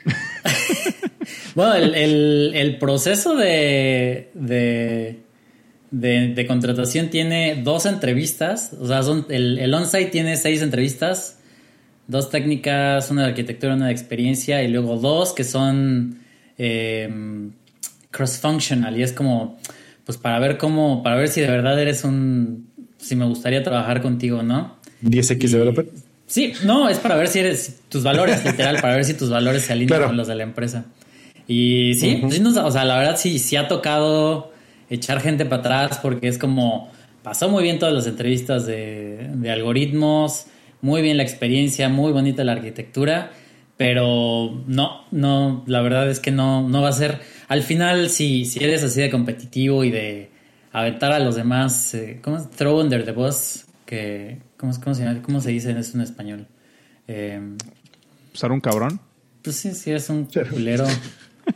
bueno, el, el, el proceso de, de de, contratación tiene dos entrevistas, o sea, son, el, el on-site tiene seis entrevistas, dos técnicas, una de arquitectura, una de experiencia, y luego dos que son eh, cross-functional, y es como, pues para ver cómo, para ver si de verdad eres un, si me gustaría trabajar contigo, ¿no? 10X developer. Sí, no, es para ver si eres tus valores, literal, para ver si tus valores se alinean con los de la empresa. Y sí, pues o sea, la verdad sí, sí ha tocado echar gente para atrás porque es como, pasó muy bien todas las entrevistas de, algoritmos, muy bien la experiencia, muy bonita la arquitectura, pero no, no, la verdad es que no, no va a ser, al final si, si eres así de competitivo y de aventar a los demás, eh, ¿cómo Throw under the bus, que, ¿cómo, cómo, se, ¿cómo se dice eso en español? Eh, ¿Ser un cabrón? Pues sí, sí, es un culero.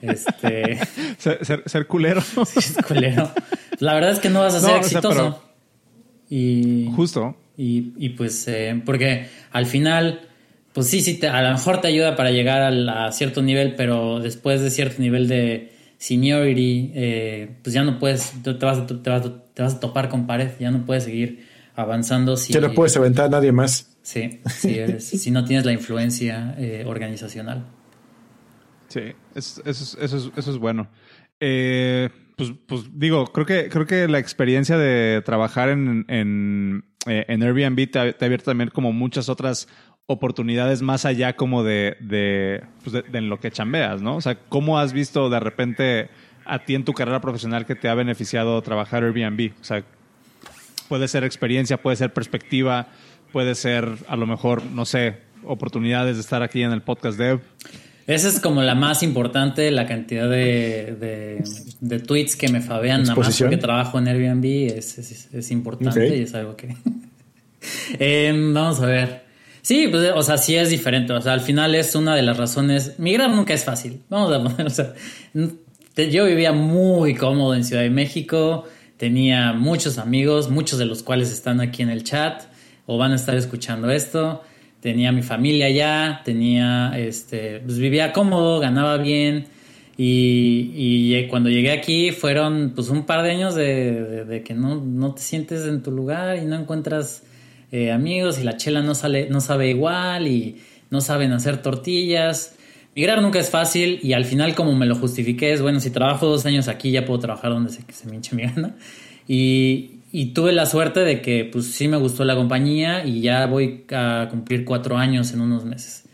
Este. ser, culero. culero. La verdad es que no vas a ser exitoso. y. Justo. Y, pues, eh, porque al final, pues sí, sí, te, a lo mejor te ayuda para llegar a, cierto nivel, pero después de cierto nivel de seniority, eh, pues ya no puedes, te vas, te, vas, te vas, a topar con pared, ya no puedes seguir avanzando. Si, ya no puedes aventar a nadie más. Sí, si no tienes la influencia eh, organizacional. Sí, eso, eso, eso, eso es bueno. Eh, pues, pues digo, creo que, creo que la experiencia de trabajar en, en, eh, en Airbnb te ha, abierto también como muchas otras oportunidades más allá como de, de, pues de, en lo que chambeas, ¿no? O sea, ¿cómo has visto de repente a ti en tu carrera profesional que te ha beneficiado trabajar Airbnb? O sea, puede ser experiencia, puede ser perspectiva, puede ser a lo mejor, no sé, oportunidades de estar aquí en el podcast Dev. Esa es como la más importante, la cantidad de, de, tweets que me fabean nada más porque trabajo en Airbnb es, es, importante y es algo que... Em, vamos a ver. Sí, pues, o sea, sí es diferente. O sea, al final es una de las razones. Migrar nunca es fácil. Vamos a poner, o sea, yo vivía muy cómodo en Ciudad de México. Tenía muchos amigos, muchos de los cuales están aquí en el chat o van a estar escuchando esto tenía mi familia allá, tenía, este, pues vivía cómodo, ganaba bien. Y, y, cuando llegué aquí fueron pues un par de años de, que no, no, te sientes en tu lugar y no encuentras eh, amigos y la chela no sale, no sabe igual y no saben hacer tortillas. Migrar nunca es fácil y al final como me lo justifiqué es bueno, si trabajo dos años aquí ya puedo trabajar donde se, se me hinche mi gana. Y, y tuve la suerte de que pues sí me gustó la compañía y ya voy a cumplir cuatro años en unos meses.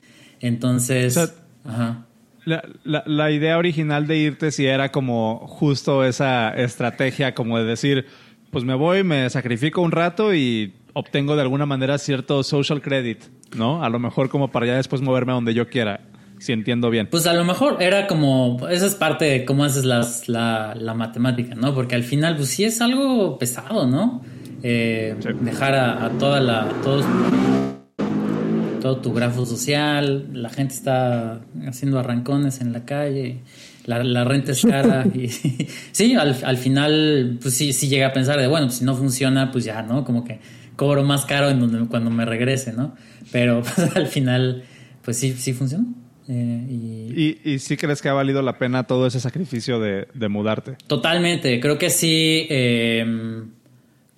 Entonces, ajá. La, la, la, idea original de irte sí era como justo esa estrategia como de decir, pues me voy, me sacrifico un rato y obtengo de alguna manera cierto social credit, ¿no? A lo mejor como para ya después moverme a donde yo quiera si entiendo bien. Pues a lo mejor era como, esa es parte de cómo haces las, la, la, matemática, ¿no? Porque al final, pues sí es algo pesado, ¿no? Eh, dejar a, toda la, todos, todo tu grafo social, la gente está haciendo arrancones en la calle, la, la renta es cara y sí, al, al, final, pues sí, sí llega a pensar de, bueno, pues si no funciona, pues ya, ¿no? Como que cobro más caro en donde, cuando me regrese, ¿no? Pero pues, al final, pues sí, sí funciona. Eh, y... sí crees que ha valido la pena todo ese sacrificio de, mudarte? Totalmente, creo que sí. Eh,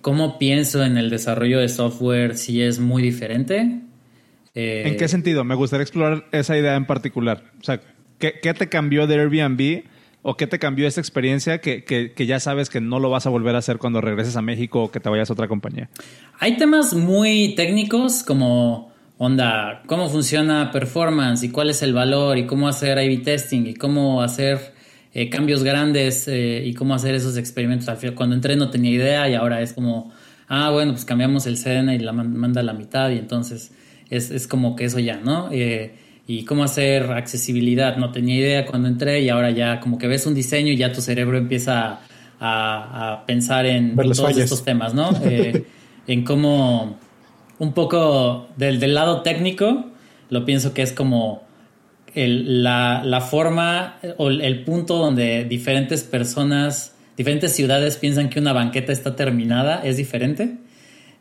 ¿Cómo pienso en el desarrollo de software? Sí es muy diferente. Eh, ¿En qué sentido? Me gustaría explorar esa idea en particular. O sea, ¿qué, te cambió de Airbnb o qué te cambió esta experiencia que, que, ya sabes que no lo vas a volver a hacer cuando regreses a México o que te vayas a otra compañía? Hay temas muy técnicos como onda, cómo funciona performance y cuál es el valor y cómo hacer A-B testing y cómo hacer eh, cambios grandes eh, y cómo hacer esos experimentos. Cuando entré no tenía idea y ahora es como, ah, bueno, pues cambiamos el CDN y la manda a la mitad y entonces es, como que eso ya, ¿no? Eh, y cómo hacer accesibilidad, no tenía idea cuando entré y ahora ya como que ves un diseño y ya tu cerebro empieza a, pensar en, todos estos temas, ¿no? en cómo un poco del, del lado técnico, lo pienso que es como el, la, la, forma o el punto donde diferentes personas, diferentes ciudades piensan que una banqueta está terminada es diferente.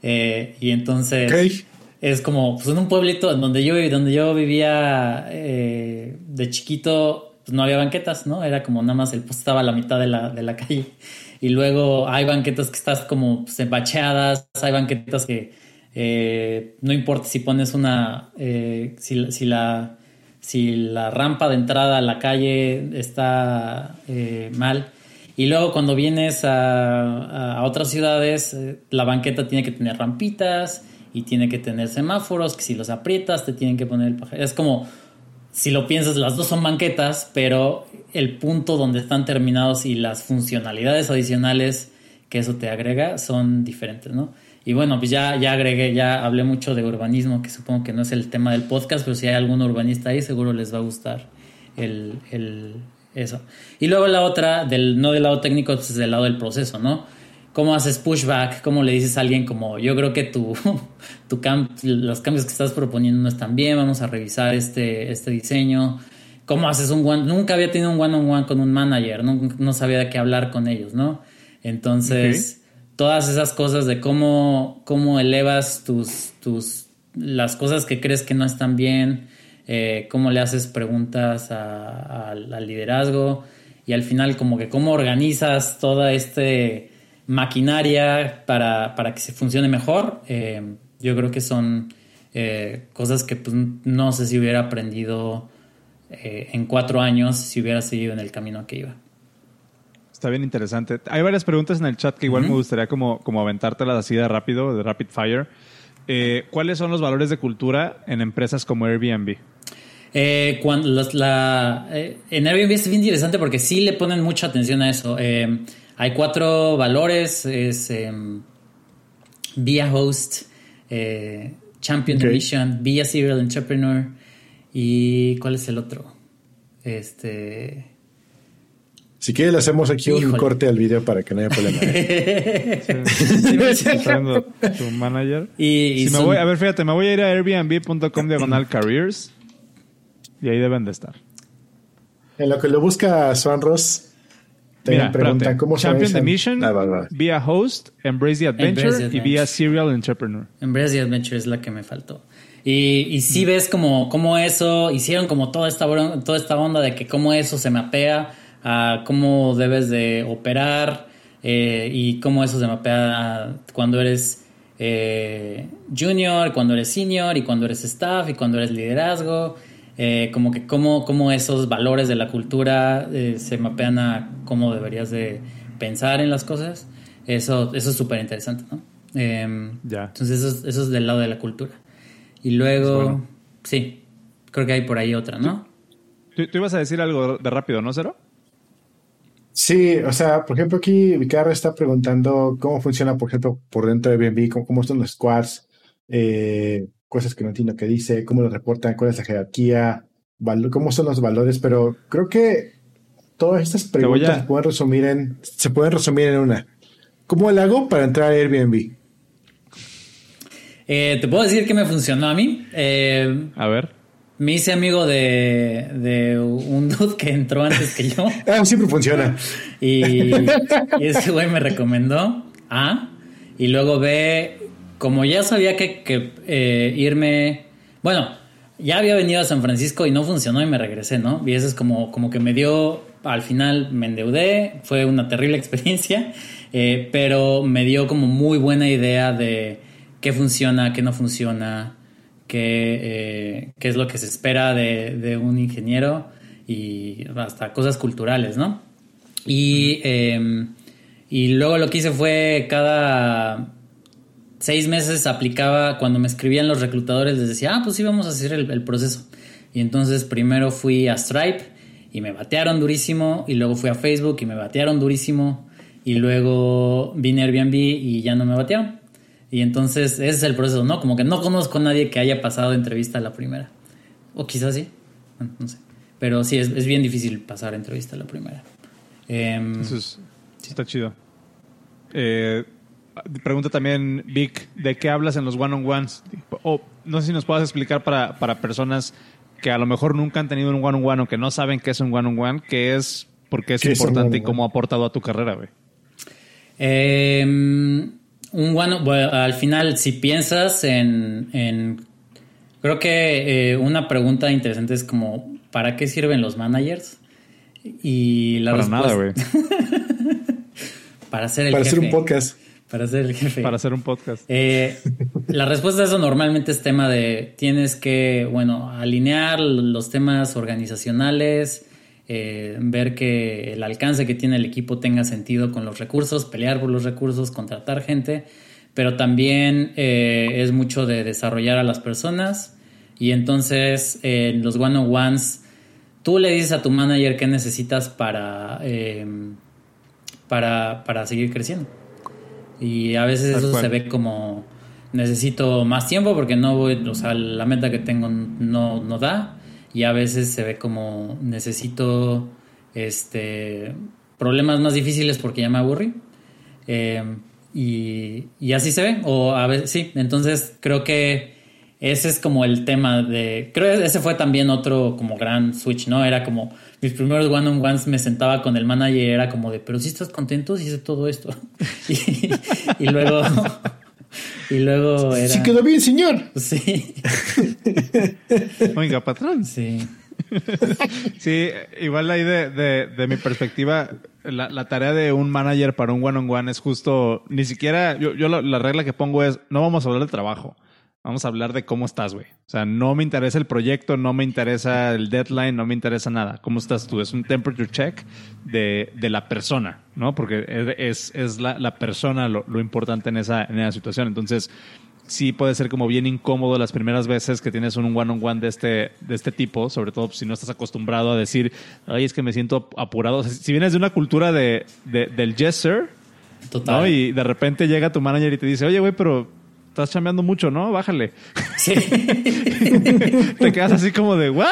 Eh, y entonces es como pues en un pueblito donde yo, donde yo vivía eh, de chiquito, pues, no había banquetas, ¿no? Era como nada más el poste estaba a la mitad de la, de la calle. Y luego hay banquetas que estás como pues, hay banquetas que eh, no importa si pones una, eh, si, si, la, si la rampa de entrada a la calle está eh, mal. Y luego cuando vienes a, a, otras ciudades, la banqueta tiene que tener rampitas y tiene que tener semáforos, que si los aprietas te tienen que poner el Es como, si lo piensas, las dos son banquetas, pero el punto donde están terminados y las funcionalidades adicionales que eso te agrega son diferentes, ¿no? Y bueno, pues ya, ya agregué, ya hablé mucho de urbanismo, que supongo que no es el tema del podcast, pero si hay algún urbanista ahí, seguro les va a gustar el, el eso. Y luego la otra, del, no del lado técnico, pues del lado del proceso, ¿no? ¿Cómo haces pushback? ¿Cómo le dices a alguien como, yo creo que tu, tu los cambios que estás proponiendo no están bien, vamos a revisar este, este diseño? ¿Cómo haces un one? Nunca había tenido un one-on-one con un manager, no, no sabía de qué hablar con ellos, ¿no? Entonces todas esas cosas de cómo, cómo elevas tus, tus, las cosas que crees que no están bien, eh, cómo le haces preguntas al liderazgo y al final como que cómo organizas toda esta maquinaria para, para, que se funcione mejor, eh, yo creo que son eh, cosas que pues, no sé si hubiera aprendido en cuatro años si hubiera seguido en el camino que iba. Está bien interesante. Hay varias preguntas en el chat que igual me gustaría como, como aventártelas así de rápido, de rapid fire. Eh, ¿Cuáles son los valores de cultura en empresas como Airbnb? Eh, cuando la, eh, en Airbnb es bien interesante porque sí le ponen mucha atención a eso. Hay cuatro valores, es em, be a host, champion okay. mission, be a serial entrepreneur y ¿cuál es el otro? Este si quieres, le hacemos aquí un corte al video para que no haya problema. tu manager. Y, me voy, a ver, fíjate, me voy a ir a airbnb.com diagonal careers y ahí deben de estar. En lo que lo busca Swan Ross, Mira, pregunta cómo Champion the Mission, ah, be a host, embrace the adventure, y be a serial entrepreneur. Embrace the adventure es la que me faltó. Y, y sí ves como, como eso, hicieron como toda esta, toda esta onda de que cómo eso se mapea a cómo debes de operar eh, y cómo eso se mapea cuando eres eh, junior, cuando eres senior y cuando eres staff y cuando eres liderazgo. Eh, como que cómo, cómo, esos valores de la cultura se mapean a cómo deberías de pensar en las cosas. Eso, eso es súper interesante, ¿no? Em, ya. Entonces eso, eso, es del lado de la cultura. Y luego, sí, creo que hay por ahí otra, ¿no? ¿Tú, tú ibas a decir algo de rápido, ¿no, Cero? Sí, o sea, por ejemplo, aquí Vicarra está preguntando cómo funciona, por ejemplo, por dentro de Airbnb, cómo, cómo son los squads, eh, cosas que no entiendo qué dice, cómo lo reportan, cuál es la jerarquía, cómo son los valores, pero creo que todas estas preguntas se pueden resumir en, se pueden resumir en una. ¿Cómo lo hago para entrar a Airbnb? Eh, Te puedo decir que me funcionó a mí. Eh, a ver. Me hice amigo de, de, un dude que entró antes que yo. Ah, siempre funciona. Y, ese güey me recomendó A. Y luego B, como ya sabía que, que eh, irme. Bueno, ya había venido a San Francisco y no funcionó y me regresé, ¿no? Y eso es como, como que me dio. Al final me endeudé, fue una terrible experiencia, eh, pero me dio como muy buena idea de qué funciona, qué no funciona qué, eh, qué es lo que se espera de, un ingeniero y hasta cosas culturales, ¿no? Y, y luego lo que hice fue cada seis meses aplicaba, cuando me escribían los reclutadores, les decía, ah, pues sí, vamos a hacer el, el proceso. Y entonces primero fui a Stripe y me batearon durísimo, y luego fui a Facebook y me batearon durísimo, y luego vine a Airbnb y ya no me batearon. Y entonces ese es el proceso, ¿no? Como que no conozco a nadie que haya pasado entrevista a la primera. O quizás sí, no sé. Pero sí, es, bien difícil pasar entrevista a la primera. Em, Eso está chido. Eh, pregunta también, Vic, ¿de qué hablas en los one-on-ones? O no sé si nos puedas explicar para, para personas que a lo mejor nunca han tenido un one-on-one o que no saben qué es un one-on-one, qué es, por qué es importante y cómo ha aportado a tu carrera, güey. Eh, un bueno, al final, si piensas en, creo que eh, una pregunta interesante es como, ¿para qué sirven los managers? Y la Para nada, güey. para ser el Para jefe. hacer un podcast. Para ser el jefe. Para hacer un podcast. Eh, la respuesta a eso normalmente es tema de tienes que, bueno, alinear los temas organizacionales, eh, ver que el alcance que tiene el equipo tenga sentido con los recursos, pelear por los recursos, contratar gente, pero también eh, es mucho de desarrollar a las personas y entonces eh, los one-on-ones tú le dices a tu manager qué necesitas para, para, para seguir creciendo. Y a veces Tal eso cual. se ve como necesito más tiempo porque no voy, o sea, la meta que tengo no, no da. Y a veces se ve como necesito este problemas más difíciles porque ya me aburrí. Eh, y, y así se ve. O a veces, sí, entonces creo que ese es como el tema de. Creo que ese fue también otro como gran switch, ¿no? Era como. Mis primeros one-on-ones me sentaba con el manager y era como de, pero si estás contento, si hice todo esto. y, y luego. y luego era. Sí quedó bien, señor. Sí. Oiga, patrón. Sí. Sí, igual ahí de, de, de mi perspectiva, la, la tarea de un manager para un one-on-one es justo, ni siquiera, yo, yo la, la regla que pongo es, no vamos a hablar de trabajo, vamos a hablar de cómo estás, güey. O sea, no me interesa el proyecto, no me interesa el deadline, no me interesa nada. ¿Cómo estás tú? Es un temperature check de, de la persona, ¿no? Porque es, es, la, la persona lo, lo importante en esa, en esa situación. Entonces, sí puede ser como bien incómodo las primeras veces que tienes un one-on-one de este, de este tipo, sobre todo si no estás acostumbrado a decir, ay, es que me siento apurado. O sea, si vienes de una cultura de, de- del yes, sir, Total. ¿no? Y de repente llega tu manager y te dice, oye, güey, pero estás chambeando mucho, ¿no? Bájale. Sí. te quedas así como de, ¿what?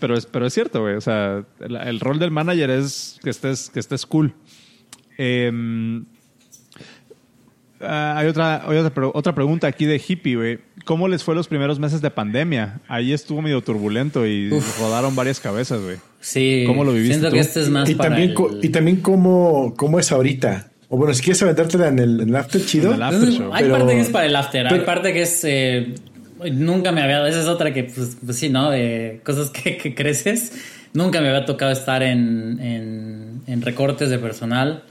pero, es, pero es cierto, güey. O sea, el, el rol del manager es que estés, que estés cool. Em, ah, hay otra, hay otra, pre- otra pregunta aquí de Hippie, güey. ¿Cómo les fue los primeros meses de pandemia? Ahí estuvo medio turbulento y rodaron varias cabezas, güey. Sí. ¿Cómo lo viviste Siento tú? que este es más Y para también, el- y también cómo, cómo es ahorita. O bueno, si quieres aventártela en el, en el after chido. En el after show. Hay Pero- parte que es para el after, hay pero- parte que es. eh, nunca me había. Esa es otra que, pues, pues sí, ¿no? Eh, cosas que, que creces. Nunca me había tocado estar en, en, en recortes de personal.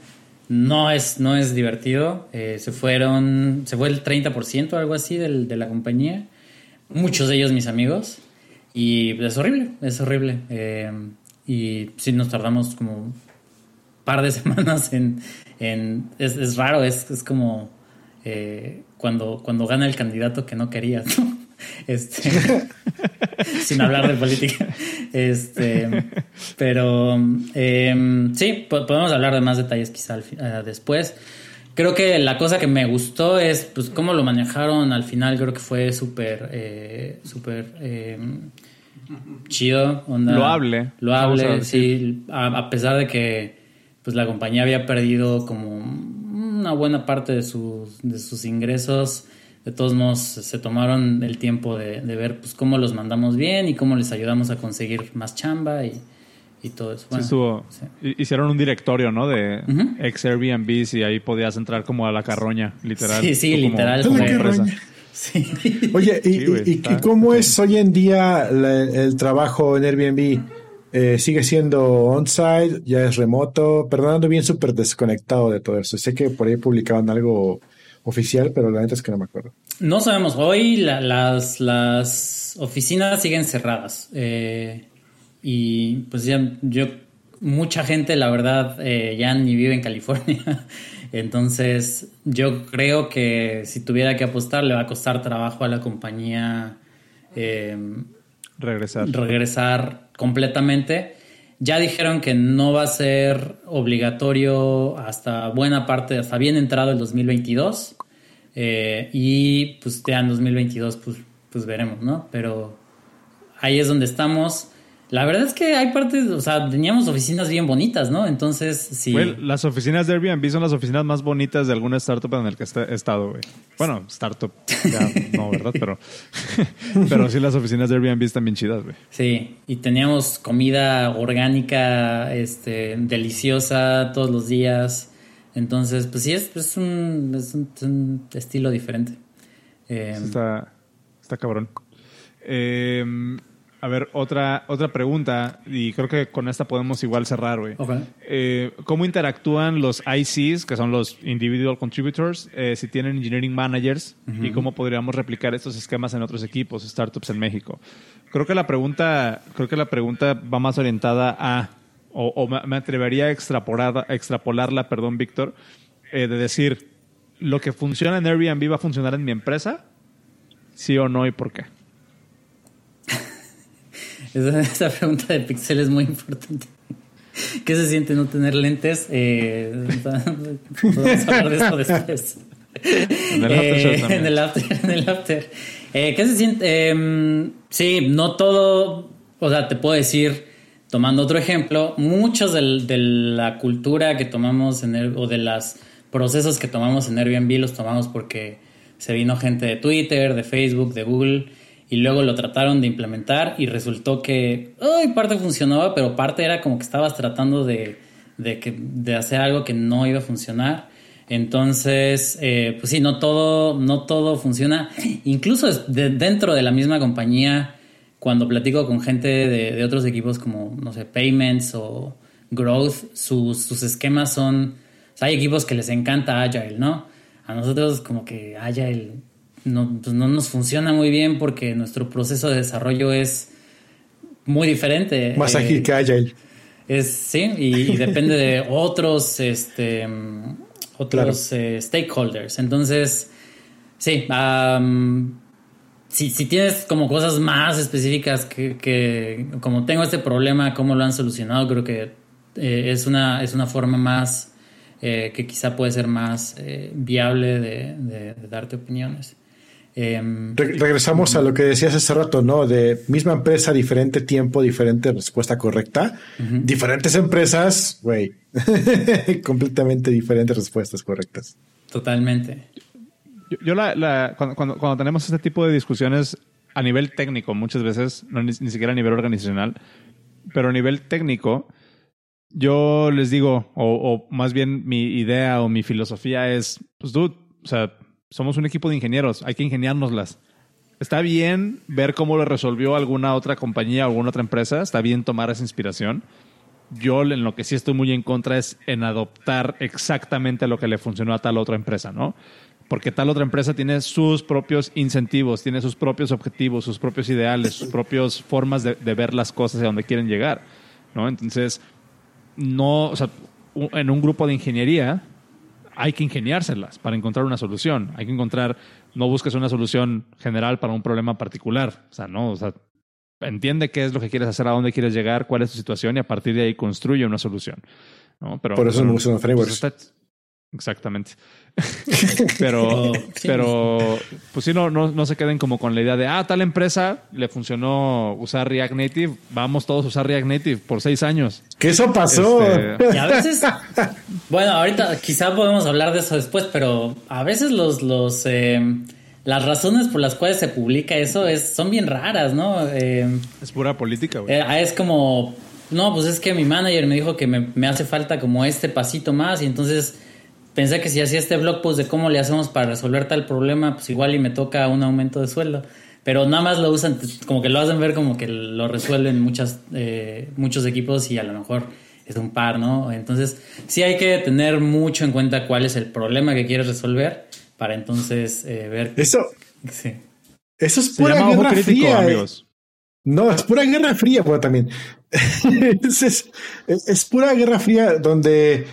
No es, no es divertido. Eh, se fueron. Se fue el 30% algo así del- de la compañía. Muchos de ellos mis amigos. Y es horrible, es horrible. Eh, y sí, nos tardamos como par de semanas en... en- es, es raro, es, es como eh, cuando, cuando gana el candidato que no querías, ¿no? Este, sin hablar de política. Este, pero eh, sí, po- podemos hablar de más detalles quizá eh, después. Creo que la cosa que me gustó es pues cómo lo manejaron al final, creo que fue súper, eh, súper... eh, chido. onda- Loable. Vamos Loable, a sí. A, a pesar de que pues la compañía había perdido como una buena parte de sus, de sus ingresos, de todos modos se tomaron el tiempo de, de ver pues cómo los mandamos bien y cómo les ayudamos a conseguir más chamba y, y todo eso. Sí Bueno, estuvo. sí. Hicieron un directorio, ¿no? De ex Airbnbs y ahí podías entrar como a la carroña, literal. Sí, sí, literal, como. Sí. Oye, ¿y, Sí, güey, y- y está- cómo es hoy en día la- el trabajo en Airbnb? Eh, ¿Sigue siendo on-site? ¿Ya es remoto? Perdonando bien súper desconectado de todo eso. Sé que por ahí publicaban algo oficial, pero la neta es que no me acuerdo. No sabemos. Hoy la- las, las oficinas siguen cerradas. Eh, y pues ya yo, mucha gente, la verdad, eh, ya ni vive en California. Entonces, yo creo que si tuviera que apostar, le va a costar trabajo a la compañía eh, Regresar. regresar completamente. Ya dijeron que no va a ser obligatorio hasta buena parte, hasta bien entrado el 2022. Eh, y pues ya en 2022 pues, pues veremos, ¿no? Pero ahí es donde estamos. La verdad es que hay partes, o sea, teníamos oficinas bien bonitas, ¿no? Entonces, sí. Güey, las oficinas de Airbnb son las oficinas más bonitas de alguna startup en el que est- he estado, güey. Bueno, startup, ya no, ¿verdad? Pero, pero sí las oficinas de Airbnb están bien chidas, güey. Sí, y teníamos comida orgánica, este, deliciosa todos los días. Entonces, pues sí, es, es un, es un- es un estilo diferente. Eh, Está, está cabrón. Eh, A ver, otra, otra pregunta, y creo que con esta podemos igual cerrar, güey. Eh, ¿Cómo interactúan los ICs, que son los Individual Contributors, eh, si tienen Engineering Managers, y cómo podríamos replicar estos esquemas en otros equipos, startups en México? Creo que la pregunta, creo que la pregunta va más orientada a, o, me atrevería a extrapolar, extrapolarla, perdón, Víctor, eh, de decir, ¿lo que funciona en Airbnb va a funcionar en mi empresa? ¿Sí o no y por qué? Esa, pregunta de Pixel es muy importante. ¿Qué se siente no tener lentes? Eh, podemos hablar de eso después. En el after, eh, en el after, en el after. Eh, ¿Qué se siente? Em, sí, no todo, o sea, te puedo decir, tomando otro ejemplo, muchos de la cultura que tomamos en el, o de los procesos que tomamos en Airbnb los tomamos porque se vino gente de Twitter, de Facebook, de Google y luego lo trataron de implementar y resultó que ay, parte funcionaba, pero parte era como que estabas tratando de, que, de hacer algo que no iba a funcionar. Entonces, eh, pues sí, no todo, no todo funciona. Incluso dentro de la misma compañía, cuando platico con gente de, otros equipos como, no sé, Payments o Growth, sus, sus esquemas son... hay equipos que les encanta Agile, ¿no? A nosotros como que Agile no, pues no nos funciona muy bien porque nuestro proceso de desarrollo es muy diferente. Más eh, ágil que Agile. Es, sí, y, depende de otros, este, otros eh, stakeholders. Entonces, sí, si, tienes como cosas más específicas que, como tengo este problema, cómo lo han solucionado, creo que eh, es, una, es una forma más que quizá puede ser más viable de darte opiniones. Em, regresamos a lo que decías hace rato, ¿no? De misma empresa, diferente tiempo, diferente respuesta correcta. Diferentes empresas, güey. completamente diferentes respuestas correctas. Totalmente. Yo, la, cuando, tenemos este tipo de discusiones a nivel técnico, muchas veces, no ni, siquiera a nivel organizacional, pero a nivel técnico, yo les digo, o, o más bien mi idea o mi filosofía es, pues dude, o sea, somos un equipo de ingenieros, hay que ingeniárnoslas. Está bien ver cómo lo resolvió alguna otra compañía o alguna otra empresa, está bien tomar esa inspiración. Yo en lo que sí estoy muy en contra es en adoptar exactamente lo que le funcionó a tal otra empresa, ¿no? Porque tal otra empresa tiene sus propios incentivos, tiene sus propios objetivos, sus propios ideales, sus propias formas de, de ver las cosas y a donde quieren llegar, ¿no? Entonces, no, o sea, en un grupo de ingeniería, hay que ingeniárselas para encontrar una solución. Hay que encontrar, no busques una solución general para un problema particular. O sea, no, o sea, entiende qué es lo que quieres hacer, a dónde quieres llegar, cuál es tu situación y a partir de ahí construye una solución. ¿no? Pero, Por eso me gustan frameworks. Pues, Exactamente. pero, pero, pues sí, no, no, no, se queden como con la idea de, ah, tal empresa le funcionó usar React Native, vamos todos a usar React Native por seis años. Que eso pasó. Este, y a veces, bueno, ahorita quizá podemos hablar de eso después, pero a veces los, los, eh, las razones por las cuales se publica eso es, son bien raras, ¿no? Eh, es pura política, güey. Eh, es como, no, pues es que mi manager me dijo que me, me hace falta como este pasito más y entonces pensé que si hacía este blog post de cómo le hacemos para resolver tal problema, pues igual y me toca un aumento de sueldo. Pero nada más lo usan, como que lo hacen ver como que lo resuelven muchas, eh, muchos equipos y a lo mejor es un par, ¿no? Entonces, sí hay que tener mucho en cuenta cuál es el problema que quieres resolver para entonces eh, ver. Eso. Sí. Eso es pura guerra fría. Amigos. No, es pura guerra fría, pues también. es, es pura guerra fría donde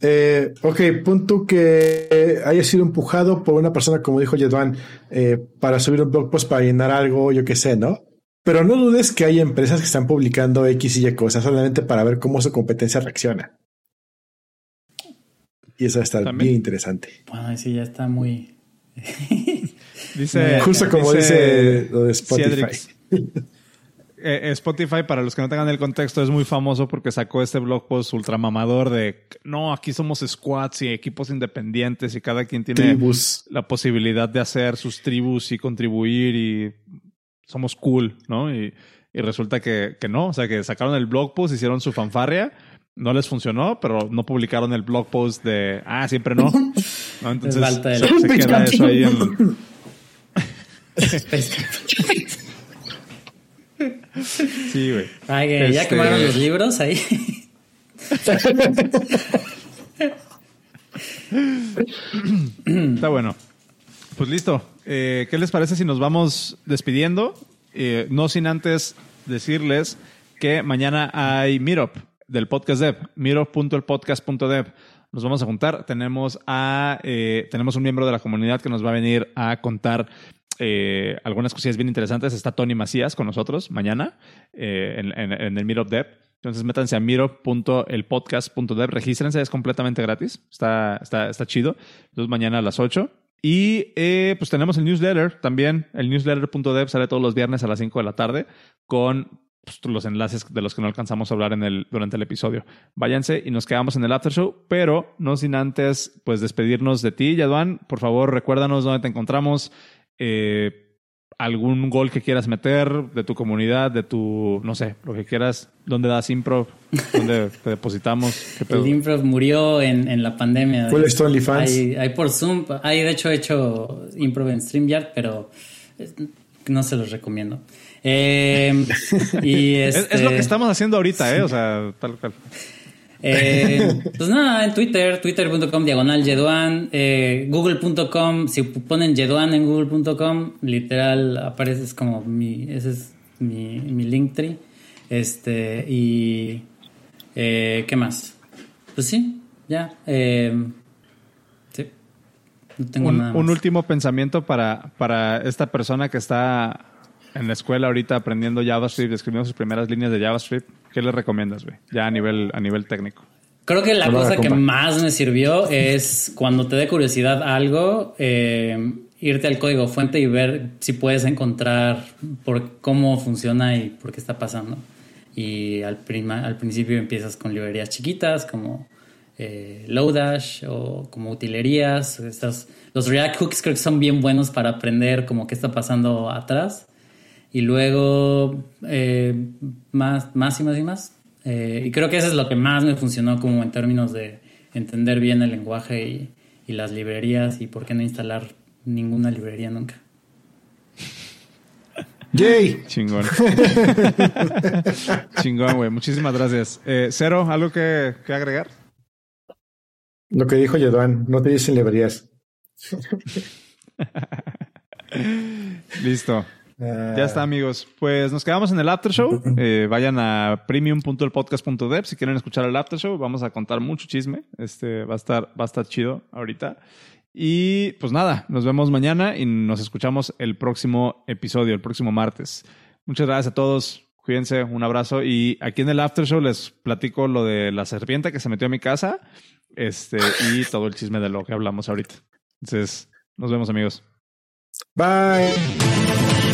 eh, ok, punto que haya sido empujado por una persona, como dijo Yedwan, eh, para subir un blog post para llenar algo, yo qué sé, ¿no? Pero no dudes que hay empresas que están publicando X y Y cosas solamente para ver cómo su competencia reacciona. Y eso está bien interesante. Bueno, sí, ya está muy. dice, Justo como dice, lo de Spotify. Eh, Spotify, para los que no tengan el contexto, es muy famoso porque sacó este blog post ultramamador de no, aquí somos squads y equipos independientes y cada quien tiene la posibilidad de hacer sus tribus y contribuir y somos cool, ¿no? Y, resulta que, que, no, o sea, que sacaron el blog post, hicieron su fanfarria, no les funcionó, pero no publicaron el blog post de ah, siempre no. Entonces se, queda eso ahí en. Sí, güey. Ay, ya Este- quemaron los libros ahí. Está bueno. Pues listo. Eh, ¿Qué les parece si nos vamos despidiendo? Eh, no sin antes decirles que mañana hay Meetup del podcast dev, meetup.elpodcast.dev. Nos vamos a juntar. Tenemos a eh, tenemos un miembro de la comunidad que nos va a venir a contar eh, algunas cosillas bien interesantes. Está Tony Macías con nosotros mañana eh, en, el Meetup Dev. Entonces métanse a meetup.elpodcast.dev, regístrense, es completamente gratis, está, está, está chido. Entonces mañana a las 8. Y eh, pues tenemos el newsletter también, el newsletter.dev sale todos los viernes a las 5 de la tarde con pues, los enlaces de los que no alcanzamos a hablar en el, durante el episodio. Váyanse y nos quedamos en el after show, pero no sin antes pues despedirnos de ti, Yaduan. Por favor, recuérdanos dónde te encontramos. Eh, algún gol que quieras meter de tu comunidad, de tu, no sé, lo que quieras, dónde das improv, dónde te depositamos. ¿Qué pedo? El improv murió en, en la pandemia. ¿Cuál es tu OnlyFans? Hay, hay por Zoom. Hay, de hecho, he hecho improv en StreamYard, pero eh, no se los recomiendo. Eh, y Es, este, es lo que estamos haciendo ahorita, ¿eh? O sea, tal cual. Eh, pues nada, en Twitter, twitter.com diagonal Yeduan, eh, google.com, si ponen Yeduan en google.com, literal aparece es como mi, ese es mi, mi linktree. Este, y eh, ¿qué más? Pues sí, ya. eh, sí, no tengo Un, nada un último pensamiento para, para esta persona que está en la escuela ahorita aprendiendo JavaScript, escribiendo sus primeras líneas de JavaScript. ¿Qué le recomiendas, güey? Ya a nivel, a nivel técnico. Creo que la Hola, cosa que más me sirvió es cuando te dé curiosidad algo, eh, irte al código fuente y ver si puedes encontrar por cómo funciona y por qué está pasando. Y al, prima- al principio empiezas con librerías chiquitas como eh, Lodash o como utilerías. Estas, los React Hooks creo que son bien buenos para aprender como qué está pasando atrás. Y luego eh, más, más y más y más. Eh, y creo que eso es lo que más me funcionó como en términos de entender bien el lenguaje y, y las librerías y por qué no instalar ninguna librería nunca. Yay. Chingón. Chingón, güey. Muchísimas gracias. Eh, Cero, ¿algo que, que agregar? Lo que dijo Yeduan, no te dicen librerías. Listo. Ya está, amigos. Pues nos quedamos en el after show. Eh, vayan a premium.elpodcast.dev si quieren escuchar el after show. Vamos a contar mucho chisme. Este va a estar, va a estar chido ahorita. Y pues nada, nos vemos mañana y nos escuchamos el próximo episodio, el próximo martes. Muchas gracias a todos. Cuídense, un abrazo. Y aquí en el after show les platico lo de la serpiente que se metió a mi casa. Este, y todo el chisme de lo que hablamos ahorita. Entonces, nos vemos, amigos. Bye.